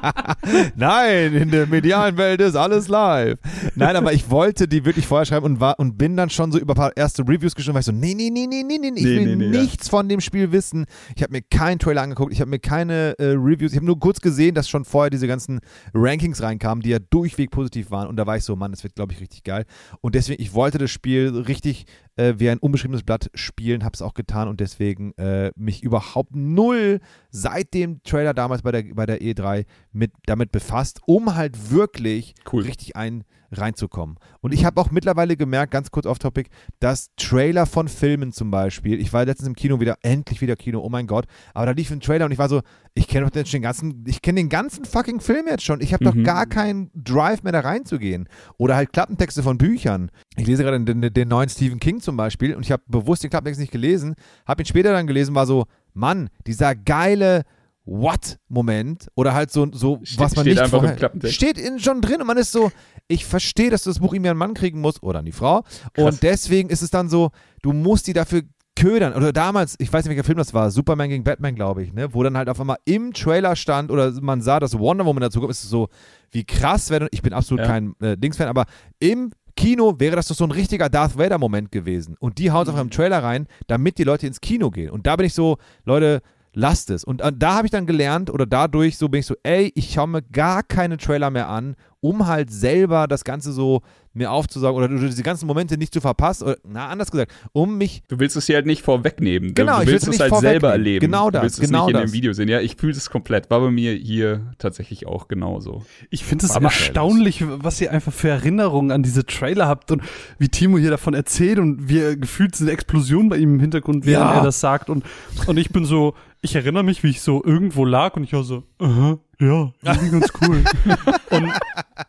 Nein, in der medialen Welt ist alles live. Nein, aber ich wollte die wirklich vorher schreiben und war und bin dann schon so über ein paar erste Reviews geschrieben, weil ich so, nee, nee, nee, nee, nee, nee, ich will nee, nee, nichts ja. von dem Spiel wissen. Ich habe mir keinen Trailer angeguckt, ich habe mir keine äh, Reviews, ich habe nur kurz gesehen, dass schon vorher diese ganzen Rankings reinkamen, die ja durchweg positiv positiv waren. Und da war ich so, Mann, das wird, glaube ich, richtig geil. Und deswegen, ich wollte das Spiel richtig äh, wie ein unbeschriebenes Blatt spielen, habe es auch getan und deswegen äh, mich überhaupt null seit dem Trailer damals bei der, bei der E3 mit, damit befasst, um halt wirklich cool. richtig ein reinzukommen. Und ich habe auch mittlerweile gemerkt, ganz kurz off Topic, dass Trailer von Filmen zum Beispiel, ich war letztens im Kino wieder, endlich wieder Kino, oh mein Gott, aber da lief ein Trailer und ich war so, ich kenne doch den ganzen, ich kenne den ganzen fucking Film jetzt schon, ich habe mhm. doch gar keinen Drive mehr da reinzugehen. Oder halt Klappentexte von Büchern. Ich lese gerade den, den, den neuen Stephen King zum Beispiel und ich habe bewusst den Klappentext nicht gelesen, habe ihn später dann gelesen, war so, Mann, dieser geile What-Moment oder halt so, so steht, was man steht nicht einfach vorher, im Klappentext. steht in, schon drin und man ist so, ich verstehe, dass du das Buch irgendwie an einen Mann kriegen musst oder an die Frau Krass. und deswegen ist es dann so, du musst die dafür ködern. Oder damals, ich weiß nicht, welcher Film das war, Superman gegen Batman, glaube ich, ne? wo dann halt auf einmal im Trailer stand oder man sah, dass Wonder Woman dazu kommt, ist es so, wie krass wäre, ich bin absolut ja. kein äh, Dings-Fan, aber im Kino wäre das doch so ein richtiger Darth Vader-Moment gewesen. Und die hauen es mhm. auf einem Trailer rein, damit die Leute ins Kino gehen. Und da bin ich so, Leute, lasst es. Und äh, da habe ich dann gelernt oder dadurch so bin ich so, ey, ich schaue mir gar keine Trailer mehr an, um halt selber das Ganze so mir aufzusaugen oder diese ganzen Momente nicht zu verpassen. Oder, na, anders gesagt, um mich. Du willst es hier halt nicht vorwegnehmen. Genau, du willst es halt selber erleben. Genau das. Du willst genau es nicht das. in dem Video sehen. Ja, ich fühle es komplett. War bei mir hier tatsächlich auch genauso. Ich finde es erstaunlich, was ihr einfach für Erinnerungen an diese Trailer habt und wie Timo hier davon erzählt und wie er gefühlt eine Explosion bei ihm im Hintergrund, während ja. er das sagt. Und, und ich bin so, ich erinnere mich, wie ich so irgendwo lag und ich war so, uh -huh, ja, irgendwie ganz cool. und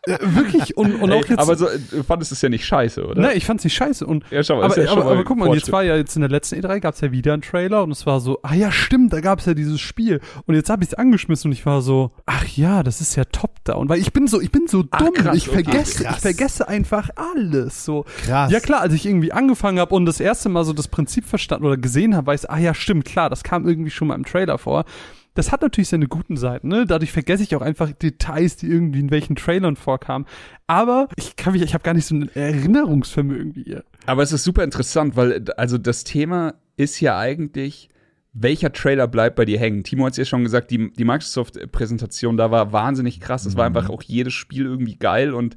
äh, wirklich, und, und Ey, auch jetzt. Aber so, du fandest es ja nicht scheiße, oder? Nein, ich fand es nicht scheiße. Und, ja, schau mal, aber, ja aber, aber guck mal, jetzt war ja jetzt in der letzten E3 gab es ja wieder einen Trailer und es war so, ah ja, stimmt, da gab es ja dieses Spiel. Und jetzt habe ich es angeschmissen und ich war so, ach ja, das ist ja top-down. Weil ich bin so, ich bin so dumm. Ach, krass, ich vergesse, okay, ich vergesse einfach alles. So. Krass. Ja klar, als ich irgendwie angefangen habe und das erste Mal so das Prinzip verstanden oder gesehen habe, weiß, ah ja, stimmt, klar, das kam irgendwie schon mal im Trailer vor das hat natürlich seine guten Seiten, ne? Dadurch vergesse ich auch einfach Details, die irgendwie in welchen Trailern vorkamen. Aber ich kann mich, ich habe gar nicht so ein Erinnerungsvermögen wie ihr. Aber es ist super interessant, weil also das Thema ist ja eigentlich, welcher Trailer bleibt bei dir hängen? Timo hat es ja schon gesagt, die, die Microsoft-Präsentation da war wahnsinnig krass. Es mhm. war einfach auch jedes Spiel irgendwie geil und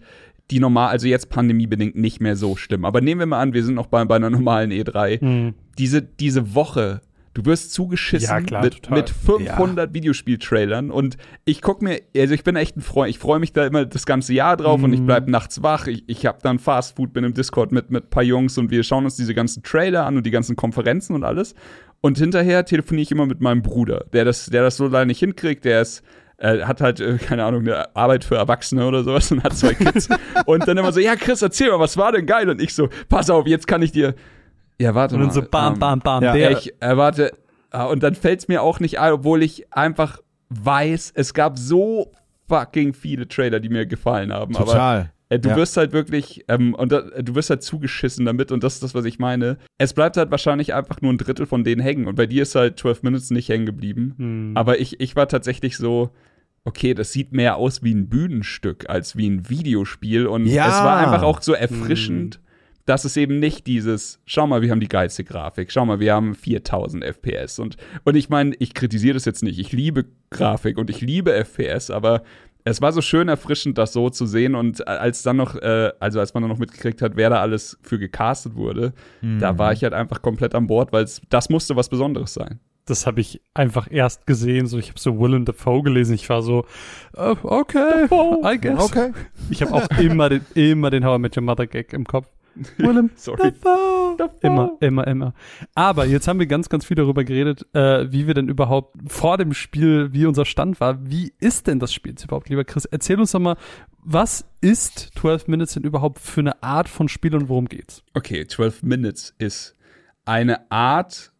die normal, also jetzt pandemiebedingt nicht mehr so schlimm. Aber nehmen wir mal an, wir sind noch bei, bei einer normalen E3. Mhm. Diese, diese Woche Du wirst zugeschissen ja, klar, mit, mit 500 ja. Videospieltrailern und ich guck mir, also ich bin echt ein Freund, ich freue mich da immer das ganze Jahr drauf mm. und ich bleib mhm. nachts wach. Ich, ich habe dann Fast Food, bin im Discord mit mit paar Jungs und wir schauen uns diese ganzen Trailer an und die ganzen Konferenzen und alles. Und hinterher telefoniere ich immer mit meinem Bruder, der das, der das so leider nicht hinkriegt. Der ist äh, hat halt, äh, keine Ahnung, eine Arbeit für Erwachsene oder sowas und hat zwei Kids. und dann immer so, ja, Chris, erzähl mal, was war denn geil? Und ich so, pass auf, jetzt kann ich dir ja, warte und mal. Und dann so bam, bam, bam, ja, der. Ich erwarte, äh, und dann fällt es mir auch nicht ein, obwohl ich einfach weiß, es gab so fucking viele Trailer, die mir gefallen haben. Total. Aber äh, du ja. wirst halt wirklich, ähm, und da, du wirst halt zugeschissen damit, und das ist das, was ich meine. Es bleibt halt wahrscheinlich einfach nur ein Drittel von denen hängen. Und bei dir ist halt 12 Minutes nicht hängen geblieben. Hm. Aber ich, ich war tatsächlich so, okay, das sieht mehr aus wie ein Bühnenstück als wie ein Videospiel. Und ja. es war einfach auch so erfrischend. Hm das ist eben nicht dieses, schau mal, wir haben die geilste Grafik, schau mal, wir haben 4000 FPS. Und, und ich meine, ich kritisiere das jetzt nicht. Ich liebe Grafik und ich liebe FPS, aber es war so schön erfrischend, das so zu sehen. Und als dann noch, äh, also als man dann noch mitgekriegt hat, wer da alles für gecastet wurde, mhm. da war ich halt einfach komplett an Bord, weil das musste was Besonderes sein das habe ich einfach erst gesehen. So, ich habe so Willem Dafoe gelesen. Ich war so, uh, okay, Dafoe. I guess. Okay. Ich habe auch immer den, immer den How I Met Your Mother Gag im Kopf. Willem. Sorry. Dafoe. Dafoe. Immer, immer, immer. Aber jetzt haben wir ganz, ganz viel darüber geredet, äh, wie wir denn überhaupt vor dem Spiel, wie unser Stand war. Wie ist denn das Spiel jetzt überhaupt, lieber Chris? Erzähl uns doch mal, was ist 12 Minutes denn überhaupt für eine Art von Spiel und worum geht's? Okay, 12 Minutes ist eine Art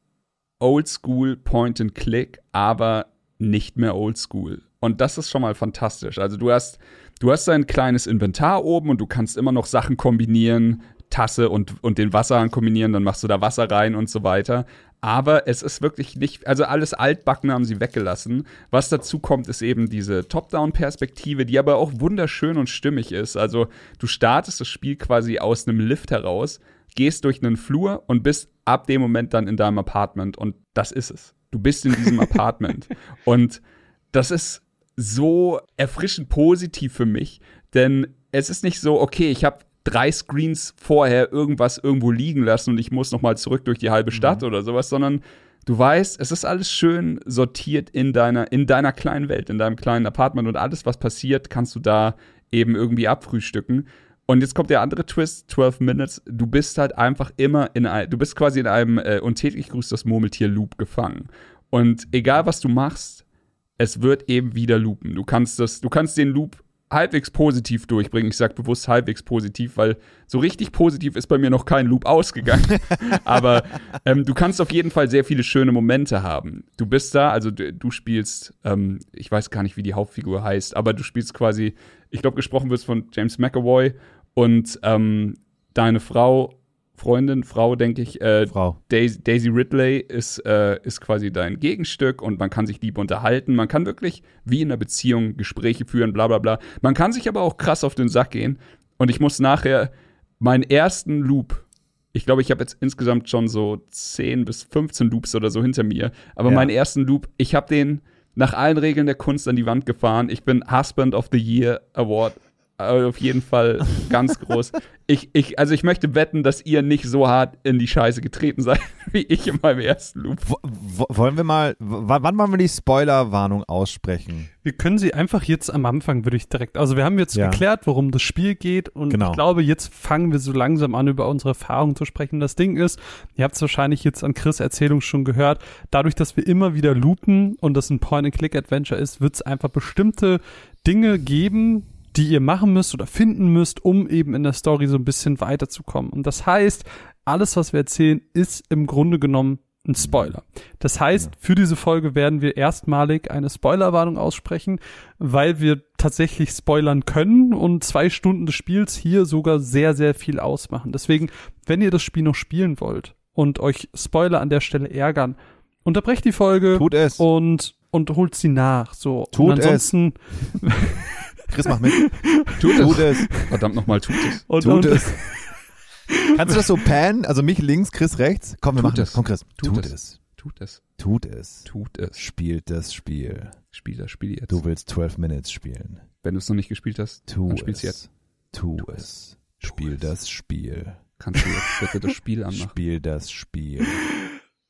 Oldschool Point and Click, aber nicht mehr Oldschool. Und das ist schon mal fantastisch. Also du hast, du hast ein kleines Inventar oben und du kannst immer noch Sachen kombinieren, Tasse und, und den Wasserhahn kombinieren, dann machst du da Wasser rein und so weiter. Aber es ist wirklich nicht, also alles Altbacken haben sie weggelassen. Was dazu kommt, ist eben diese Top-Down-Perspektive, die aber auch wunderschön und stimmig ist. Also du startest das Spiel quasi aus einem Lift heraus, gehst durch einen Flur und bist ab dem Moment dann in deinem Apartment. Und das ist es. Du bist in diesem Apartment. Und das ist so erfrischend positiv für mich, denn es ist nicht so, okay, ich habe drei Screens vorher irgendwas irgendwo liegen lassen und ich muss noch mal zurück durch die halbe Stadt mhm. oder sowas, sondern du weißt, es ist alles schön sortiert in deiner, in deiner kleinen Welt, in deinem kleinen Apartment und alles, was passiert, kannst du da eben irgendwie abfrühstücken. Und jetzt kommt der andere Twist, 12 Minutes. Du bist halt einfach immer in einem, du bist quasi in einem äh, untäglich grüßt das Murmeltier-Loop gefangen. Und egal was du machst, es wird eben wieder loopen. Du kannst das, du kannst den Loop halbwegs positiv durchbringen. Ich sage bewusst halbwegs positiv, weil so richtig positiv ist bei mir noch kein Loop ausgegangen. Aber ähm, du kannst auf jeden Fall sehr viele schöne Momente haben. Du bist da, also du, du spielst, ähm, ich weiß gar nicht, wie die Hauptfigur heißt, aber du spielst quasi, ich glaube, gesprochen wirst von James McAvoy und ähm, deine Frau Freundin, Frau, denke ich. Äh, Frau. Daisy, Daisy Ridley ist, äh, ist quasi dein Gegenstück und man kann sich lieb unterhalten. Man kann wirklich wie in einer Beziehung Gespräche führen, bla bla bla. Man kann sich aber auch krass auf den Sack gehen. Und ich muss nachher meinen ersten Loop, ich glaube, ich habe jetzt insgesamt schon so 10 bis 15 Loops oder so hinter mir. Aber ja. meinen ersten Loop, ich habe den nach allen Regeln der Kunst an die Wand gefahren. Ich bin Husband of the Year Award auf jeden Fall ganz groß. Ich, ich, also ich möchte wetten, dass ihr nicht so hart in die Scheiße getreten seid, wie ich in meinem ersten Loop. W wollen wir mal, wann wollen wir die Spoilerwarnung aussprechen? Wir können sie einfach jetzt am Anfang, würde ich direkt, also wir haben jetzt ja. geklärt, worum das Spiel geht und genau. ich glaube, jetzt fangen wir so langsam an, über unsere Erfahrungen zu sprechen. Das Ding ist, ihr habt es wahrscheinlich jetzt an Chris Erzählung schon gehört, dadurch, dass wir immer wieder loopen und das ein Point-and-Click-Adventure ist, wird es einfach bestimmte Dinge geben, die ihr machen müsst oder finden müsst, um eben in der Story so ein bisschen weiterzukommen. Und das heißt, alles, was wir erzählen, ist im Grunde genommen ein Spoiler. Das heißt, für diese Folge werden wir erstmalig eine Spoilerwarnung aussprechen, weil wir tatsächlich spoilern können und zwei Stunden des Spiels hier sogar sehr, sehr viel ausmachen. Deswegen, wenn ihr das Spiel noch spielen wollt und euch Spoiler an der Stelle ärgern, unterbrecht die Folge Tut es. und und holt sie nach. So. Tut und ansonsten es. Chris, mach mit. Tut, tut es. Verdammt nochmal, tut es. Und, tut und, es. Kannst du das so pannen? Also mich links, Chris rechts? Komm, wir tut machen es. das. Komm, Chris. Tut, tut es. es. Tut es. Tut es. Tut es. Spielt das Spiel. Spiel das Spiel jetzt. Du willst 12 Minutes spielen. Wenn du es noch nicht gespielt hast, tu dann spielst es. jetzt. Tu, tu es. Spiel es. das Spiel. Kannst du jetzt bitte das Spiel anmachen? Spiel das Spiel.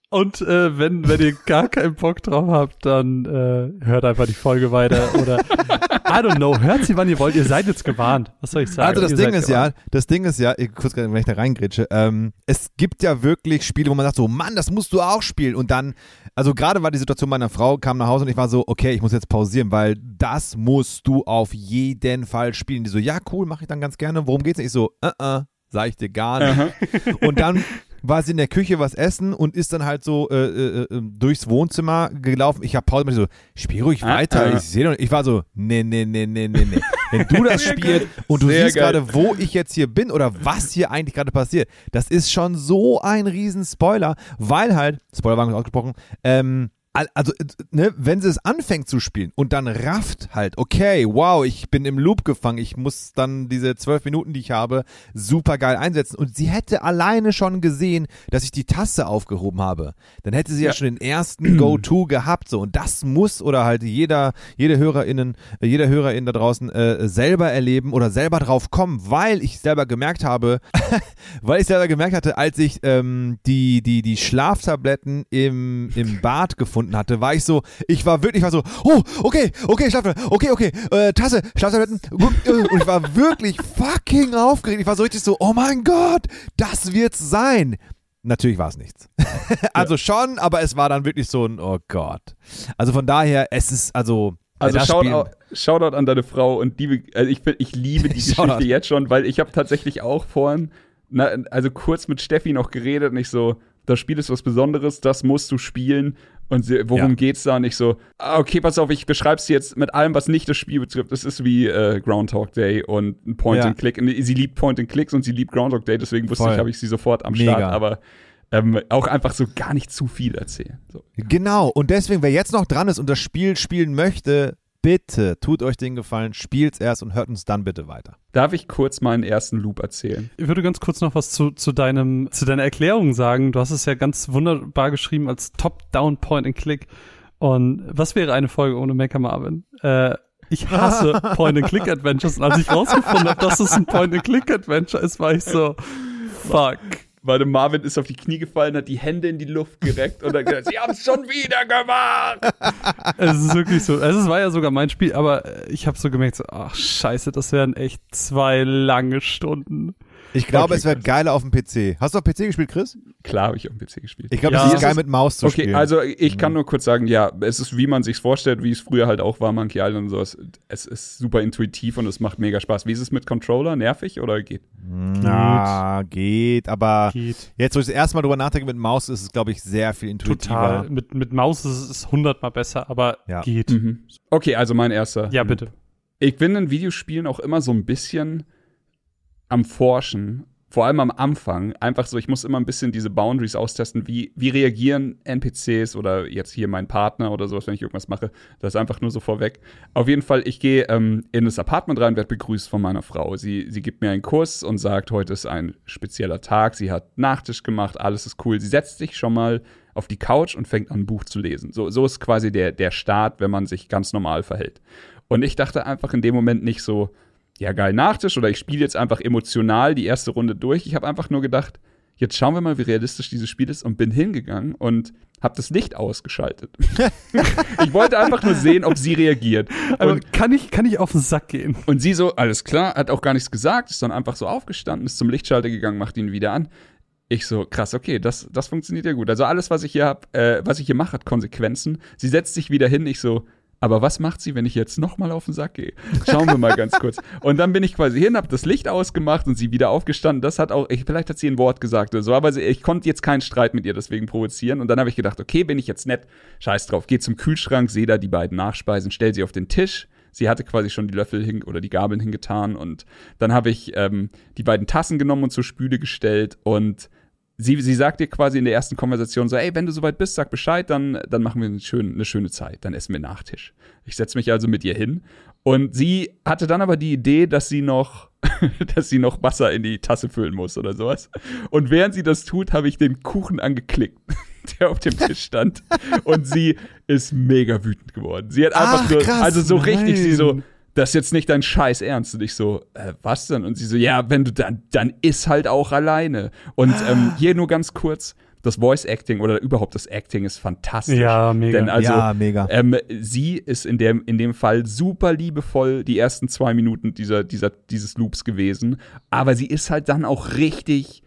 Und äh, wenn, wenn ihr gar keinen Bock drauf habt, dann äh, hört einfach die Folge weiter oder I don't know, hört sie, wann ihr wollt. Ihr seid jetzt gewarnt. Was soll ich sagen? Also das ihr Ding ist gewarnt. ja, das Ding ist ja, ich, kurz wenn ich da reingrätsche, ähm, es gibt ja wirklich Spiele, wo man sagt so, Mann, das musst du auch spielen. Und dann, also gerade war die Situation meiner Frau, kam nach Hause und ich war so, okay, ich muss jetzt pausieren, weil das musst du auf jeden Fall spielen. Die so, ja, cool, mache ich dann ganz gerne. Worum geht's? Ich so, uh -uh, sag ich dir gar nicht. Und dann war sie in der Küche was essen und ist dann halt so äh, äh, äh durchs Wohnzimmer gelaufen. Ich habe Pause mit so, spiel ruhig ah, weiter. Ah, ich sehe ich war so, nee, nee, nee, nee, nee, nee. Wenn du das spielst und du Sehr siehst gerade, wo ich jetzt hier bin oder was hier eigentlich gerade passiert, das ist schon so ein riesen Spoiler, weil halt, Spoiler war ausgesprochen, ähm, also, äh, ne, wenn sie es anfängt zu spielen und dann rafft halt, okay, wow, ich bin im Loop gefangen, ich muss dann diese zwölf Minuten, die ich habe, super geil einsetzen. Und sie hätte alleine schon gesehen, dass ich die Tasse aufgehoben habe. Dann hätte sie ja, ja schon den ersten Go-To gehabt, so. Und das muss oder halt jeder, jede HörerInnen, äh, jeder HörerInnen da draußen äh, selber erleben oder selber drauf kommen, weil ich selber gemerkt habe, weil ich selber gemerkt hatte, als ich ähm, die, die, die Schlaftabletten im, im Bad gefunden gefunden hatte, war ich so, ich war wirklich, ich war so, oh, okay, okay, Schlaftabletten, okay, okay, äh, Tasse, Schlaftabletten, äh, und ich war wirklich fucking aufgeregt. Ich war so richtig so, oh mein Gott, das wird's sein. Natürlich war es nichts. also schon, aber es war dann wirklich so ein, oh Gott. Also von daher, es ist, also. Also Shoutout, Shoutout an deine Frau und die, also ich, ich liebe die Geschichte jetzt schon, weil ich habe tatsächlich auch vorhin, na, also kurz mit Steffi noch geredet und ich so, das Spiel ist was Besonderes, das musst du spielen. Und worum ja. geht's da? Und ich so, ah, okay, pass auf, ich beschreib's jetzt mit allem, was nicht das Spiel betrifft. Das ist wie äh, Groundhog Day und ein Point ja. and Click. Sie liebt Point and Clicks und sie liebt Groundhog Day, deswegen wusste Voll. ich, habe ich sie sofort am Mega. Start. Aber ähm, auch einfach so gar nicht zu viel erzählen. So. Genau, und deswegen, wer jetzt noch dran ist und das Spiel spielen möchte, bitte tut euch den Gefallen, spielt's erst und hört uns dann bitte weiter. Darf ich kurz meinen ersten Loop erzählen? Ich würde ganz kurz noch was zu, zu, deinem, zu deiner Erklärung sagen. Du hast es ja ganz wunderbar geschrieben als Top-Down Point-and-Click. Und was wäre eine Folge ohne Mecha Marvin? Äh, ich hasse Point-and-Click-Adventures. Und als ich rausgefunden habe, dass es ein Point-and-Click-Adventure ist, war ich so, fuck weil Marvin ist auf die Knie gefallen, hat die Hände in die Luft gereckt und dann gesagt, sie haben es schon wieder gemacht. Es ist wirklich so. Es war ja sogar mein Spiel, aber ich habe so gemerkt, so, ach scheiße, das wären echt zwei lange Stunden. Ich glaube, okay, es wäre geiler auf dem PC. Hast du auf PC gespielt, Chris? Klar habe ich auf dem PC gespielt. Ich glaube, ja. es ist geil mit Maus zu okay, spielen. Okay, also ich kann mhm. nur kurz sagen, ja, es ist, wie man sich vorstellt, wie es früher halt auch war, Monkey Island und sowas. Es ist super intuitiv und es macht mega Spaß. Wie ist es mit Controller? Nervig oder geht? Na, geht, aber geht. jetzt, wo ich das erste Mal drüber nachdenke mit Maus, ist es, glaube ich, sehr viel intuitiver. Total. Mit, mit Maus ist es hundertmal besser, aber ja. geht. Mhm. Okay, also mein erster. Ja, bitte. Ich bin in Videospielen auch immer so ein bisschen am Forschen vor allem am Anfang, einfach so, ich muss immer ein bisschen diese Boundaries austesten, wie, wie reagieren NPCs oder jetzt hier mein Partner oder sowas, wenn ich irgendwas mache. Das ist einfach nur so vorweg. Auf jeden Fall, ich gehe ähm, in das Apartment rein, werde begrüßt von meiner Frau. Sie, sie gibt mir einen Kuss und sagt, heute ist ein spezieller Tag. Sie hat Nachtisch gemacht, alles ist cool. Sie setzt sich schon mal auf die Couch und fängt an, ein Buch zu lesen. So, so ist quasi der, der Start, wenn man sich ganz normal verhält. Und ich dachte einfach in dem Moment nicht so, ja geil Nachtisch oder ich spiele jetzt einfach emotional die erste Runde durch. Ich habe einfach nur gedacht, jetzt schauen wir mal, wie realistisch dieses Spiel ist und bin hingegangen und habe das Licht ausgeschaltet. ich wollte einfach nur sehen, ob sie reagiert. Aber kann ich, kann ich auf den Sack gehen? Und sie so, alles klar, hat auch gar nichts gesagt, ist dann einfach so aufgestanden, ist zum Lichtschalter gegangen, macht ihn wieder an. Ich so, krass, okay, das, das funktioniert ja gut. Also alles, was ich hier hab, äh, was ich hier mache, hat Konsequenzen. Sie setzt sich wieder hin, ich so, aber was macht sie, wenn ich jetzt nochmal auf den Sack gehe? Schauen wir mal ganz kurz. Und dann bin ich quasi hin, habe das Licht ausgemacht und sie wieder aufgestanden. Das hat auch, ich, vielleicht hat sie ein Wort gesagt oder so, aber sie, ich konnte jetzt keinen Streit mit ihr deswegen provozieren. Und dann habe ich gedacht, okay, bin ich jetzt nett, scheiß drauf, geh zum Kühlschrank, sehe da die beiden Nachspeisen, stell sie auf den Tisch. Sie hatte quasi schon die Löffel hin oder die Gabeln hingetan und dann habe ich ähm, die beiden Tassen genommen und zur Spüle gestellt und sie, sie sagt dir quasi in der ersten Konversation so, ey, wenn du soweit bist, sag Bescheid, dann, dann machen wir eine schöne, eine schöne Zeit, dann essen wir Nachtisch. Ich setze mich also mit ihr hin und sie hatte dann aber die Idee, dass sie noch, dass sie noch Wasser in die Tasse füllen muss oder sowas. Und während sie das tut, habe ich den Kuchen angeklickt, der auf dem Tisch stand. und sie ist mega wütend geworden. Sie hat einfach Ach, nur, krass, also so nein. richtig, sie so, das ist jetzt nicht dein Scheiß Ernst. Und ich so, äh, was denn? Und sie so, ja, wenn du dann, dann ist halt auch alleine. Und ähm, hier nur ganz kurz, das Voice Acting oder überhaupt das Acting ist fantastisch. Ja, mega. Denn also, ja, mega. Ähm, sie ist in dem, in dem Fall super liebevoll die ersten zwei Minuten dieser, dieser, dieses Loops gewesen. Aber sie ist halt dann auch richtig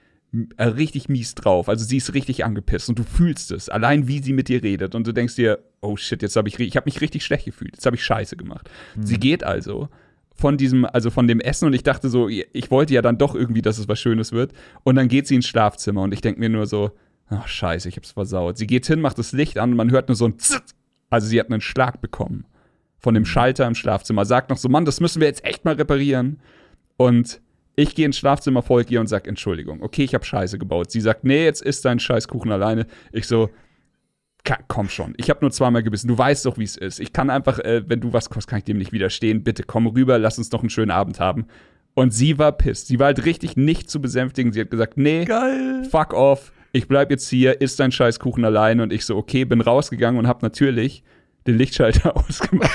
äh, richtig mies drauf. Also sie ist richtig angepisst und du fühlst es, allein wie sie mit dir redet und du denkst dir, oh shit, jetzt habe ich ich habe mich richtig schlecht gefühlt. Jetzt habe ich Scheiße gemacht. Mhm. Sie geht also von diesem also von dem Essen und ich dachte so, ich wollte ja dann doch irgendwie, dass es was schönes wird und dann geht sie ins Schlafzimmer und ich denke mir nur so, ach scheiße, ich hab's versaut. Sie geht hin, macht das Licht an und man hört nur so ein Zzt. Also sie hat einen Schlag bekommen von dem. Schalter im Schlafzimmer. Sagt noch so, Mann, das müssen wir jetzt echt mal reparieren. Und ich gehe ins Schlafzimmer, folge ihr und sage Entschuldigung. Okay, ich habe Scheiße gebaut. Sie sagt, nee, jetzt isst dein Scheißkuchen alleine. Ich so, komm schon. Ich habe nur zweimal gebissen. Du weißt doch, wie es ist. Ich kann einfach, äh, wenn du was kostet, kann ich dem nicht widerstehen. Bitte komm rüber, lass uns doch einen schönen Abend haben. Und sie war pisst. Sie war halt richtig nicht zu besänftigen. Sie hat gesagt, nee, Geil. fuck off. Ich bleib jetzt hier, isst dein Scheißkuchen alleine. Und ich so, okay, bin rausgegangen und hab natürlich den Lichtschalter ausgemacht.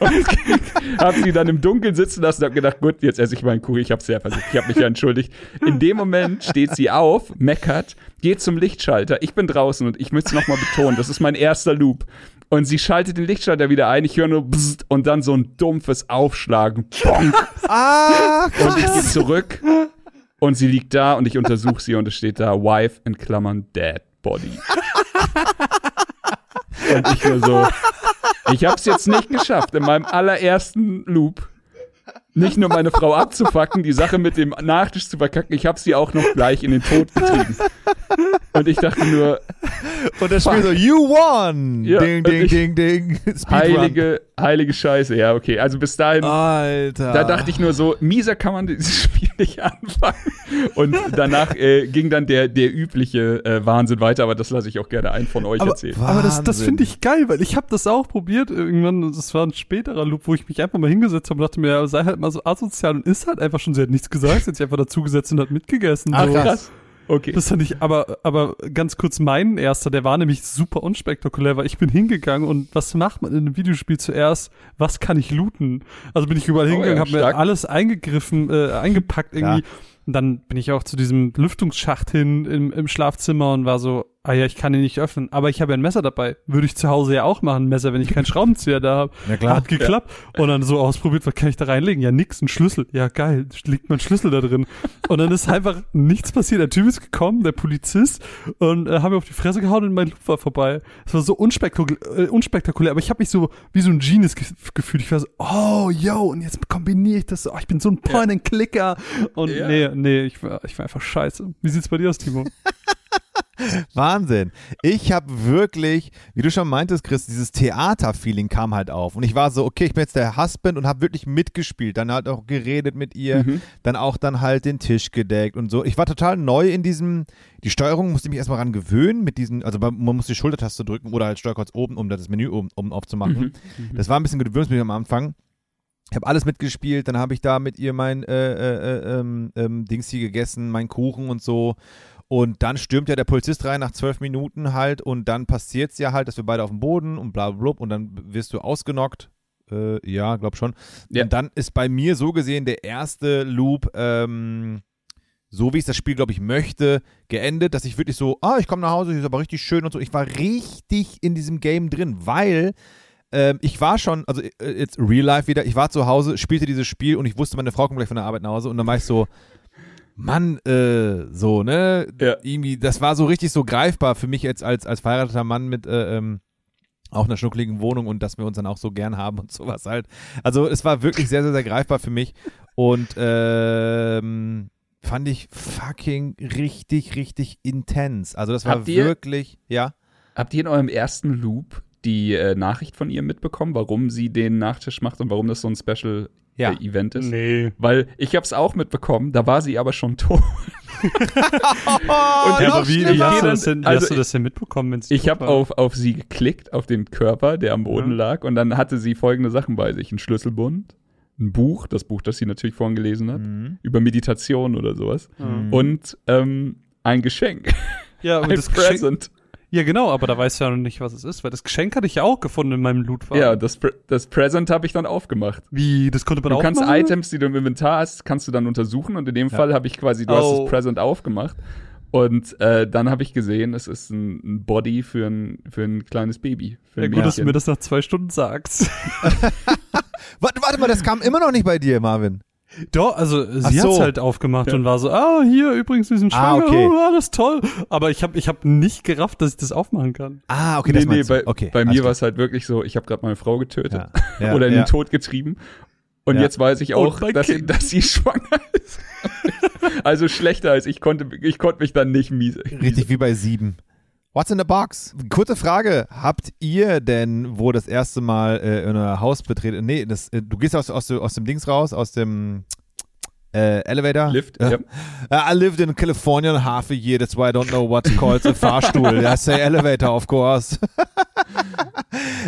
Und hab sie dann im Dunkeln sitzen lassen und hab gedacht, gut, jetzt esse ich meinen Kuchen. Ich hab's sehr versucht. Ich hab mich ja entschuldigt. In dem Moment steht sie auf, meckert, geht zum Lichtschalter. Ich bin draußen und ich möchte es nochmal betonen, das ist mein erster Loop. Und sie schaltet den Lichtschalter wieder ein. Ich höre nur Bzzzt und dann so ein dumpfes Aufschlagen. Bonk. Ah, und ich gehe zurück und sie liegt da und ich untersuche sie und es steht da Wife in Klammern Dead Body. Und ich nur so, ich habe es jetzt nicht geschafft, in meinem allerersten Loop nicht nur meine Frau abzufacken, die Sache mit dem Nachtisch zu verkacken, ich habe sie auch noch gleich in den Tod getrieben. Und ich dachte nur, Und das Spiel so, you won! Ja, ding, ding, ich, ding, ding. Heilige, heilige Scheiße, ja, okay. Also bis dahin. Alter. Da dachte ich nur so, mieser kann man dieses Spiel nicht anfangen. Und danach äh, ging dann der, der übliche äh, Wahnsinn weiter, aber das lasse ich auch gerne einen von euch aber, erzählen. Aber das, das finde ich geil, weil ich habe das auch probiert irgendwann. Das war ein späterer Loop, wo ich mich einfach mal hingesetzt habe und dachte mir, sei halt mal so asozial und ist halt einfach schon, sie hat nichts gesagt, sie hat sich einfach dazugesetzt und hat mitgegessen. Ach, so. krass. Okay. Das fand ich, aber, aber ganz kurz mein erster, der war nämlich super unspektakulär, weil ich bin hingegangen und was macht man in einem Videospiel zuerst? Was kann ich looten? Also bin ich überall oh, hingegangen, ja, habe mir alles eingegriffen, äh, eingepackt irgendwie. Ja. Und dann bin ich auch zu diesem Lüftungsschacht hin im, im Schlafzimmer und war so, ah ja, ich kann ihn nicht öffnen, aber ich habe ja ein Messer dabei. Würde ich zu Hause ja auch machen, ein Messer, wenn ich keinen Schraubenzieher da habe. Ja, klar. Hat geklappt. Ja. Und dann so ausprobiert, was kann ich da reinlegen? Ja, nix, ein Schlüssel. Ja, geil, liegt mein Schlüssel da drin. Und dann ist einfach nichts passiert. Der Typ ist gekommen, der Polizist, und äh, hat mir auf die Fresse gehauen und mein Loop war vorbei. Es war so unspektakulär, äh, unspektakulär aber ich habe mich so wie so ein Genius ge gefühlt. Ich war so, oh, yo, und jetzt kombiniere ich das so. Oh, ich bin so ein Point-and-Clicker. Und ja. nee, nee, ich war, ich war einfach scheiße. Wie sieht's bei dir aus, Timo? Wahnsinn. Ich habe wirklich, wie du schon meintest, Chris, dieses Theater-Feeling kam halt auf. Und ich war so, okay, ich bin jetzt der Husband und habe wirklich mitgespielt. Dann halt auch geredet mit ihr, mhm. dann auch dann halt den Tisch gedeckt und so. Ich war total neu in diesem, die Steuerung musste ich mich erstmal ran gewöhnen mit diesen, also man muss die Schultertaste drücken oder halt Steuerkreuz oben, um das Menü oben, oben aufzumachen. Mhm. Mhm. Das war ein bisschen gewöhnungsmäßig am Anfang. Ich habe alles mitgespielt, dann habe ich da mit ihr mein äh, äh, äh, ähm, ähm, Dings hier gegessen, mein Kuchen und so. Und dann stürmt ja der Polizist rein nach zwölf Minuten halt und dann passiert es ja halt, dass wir beide auf dem Boden und bla bla und dann wirst du ausgenockt. Äh, ja, glaub schon. Ja. Und dann ist bei mir so gesehen der erste Loop, ähm, so wie ich das Spiel, glaube ich, möchte, geendet, dass ich wirklich so, ah, ich komme nach Hause, ist aber richtig schön und so. Ich war richtig in diesem Game drin, weil ähm, ich war schon, also äh, jetzt Real Life wieder, ich war zu Hause, spielte dieses Spiel und ich wusste, meine Frau kommt gleich von der Arbeit nach Hause und dann war ich so, Mann, äh, so, ne? Ja. Irgendwie, das war so richtig so greifbar für mich jetzt als, als verheirateter Mann mit äh, ähm, auch einer schnuckligen Wohnung und dass wir uns dann auch so gern haben und sowas halt. Also es war wirklich sehr, sehr, sehr greifbar für mich und ähm, fand ich fucking richtig, richtig intens. Also das war habt wirklich, ihr, ja. Habt ihr in eurem ersten Loop die äh, Nachricht von ihr mitbekommen, warum sie den Nachtisch macht und warum das so ein Special ja. Event ist. Nee. Weil ich habe es auch mitbekommen, da war sie aber schon tot. und ja, aber wie, wie hast, du das denn, also hast du das denn mitbekommen? Ich habe auf, auf sie geklickt, auf den Körper, der am Boden ja. lag, und dann hatte sie folgende Sachen bei sich: ein Schlüsselbund, ein Buch, das Buch, das sie natürlich vorhin gelesen hat, mhm. über Meditation oder sowas, mhm. und ähm, ein Geschenk. Ja, und ein das Present. Geschenk, ja, genau, aber da weißt du ja noch nicht, was es ist, weil das Geschenk hatte ich ja auch gefunden in meinem loot Ja, das, Pre das Present habe ich dann aufgemacht. Wie, das konnte man auch Du kannst Items, die du im Inventar hast, kannst du dann untersuchen und in dem ja. Fall habe ich quasi, du oh. hast das Present aufgemacht und äh, dann habe ich gesehen, es ist ein, ein, Body für ein, für ein kleines Baby. ja, gut, dass du mir das nach zwei Stunden sagst. warte, warte mal, das kam immer noch nicht bei dir, Marvin. Doch, also sie so. hat's halt aufgemacht ja. und war so, ah, hier übrigens diesen Schwanger, ah, okay. oh, alles toll. Aber ich habe ich hab nicht gerafft, dass ich das aufmachen kann. Ah, okay, nee, das nee, bei, okay, bei mir war es halt wirklich so, ich habe gerade meine Frau getötet ja. Ja, oder in den Tod getrieben. Und jetzt weiß ich auch, dass sie, dass sie schwanger ist. also schlechter als ich konnte, ich konnte mich dann nicht miese. Richtig wie bei sieben. What's in the box? Kurze Frage. Habt ihr denn, wo das erste Mal äh, in euer Haus betreten, nee, das, äh, du gehst aus, aus, aus dem Dings raus, aus dem äh, Elevator? Lift, ja. Yep. I lived in California half a year, that's why I don't know what's called a Fahrstuhl. I say elevator, of course.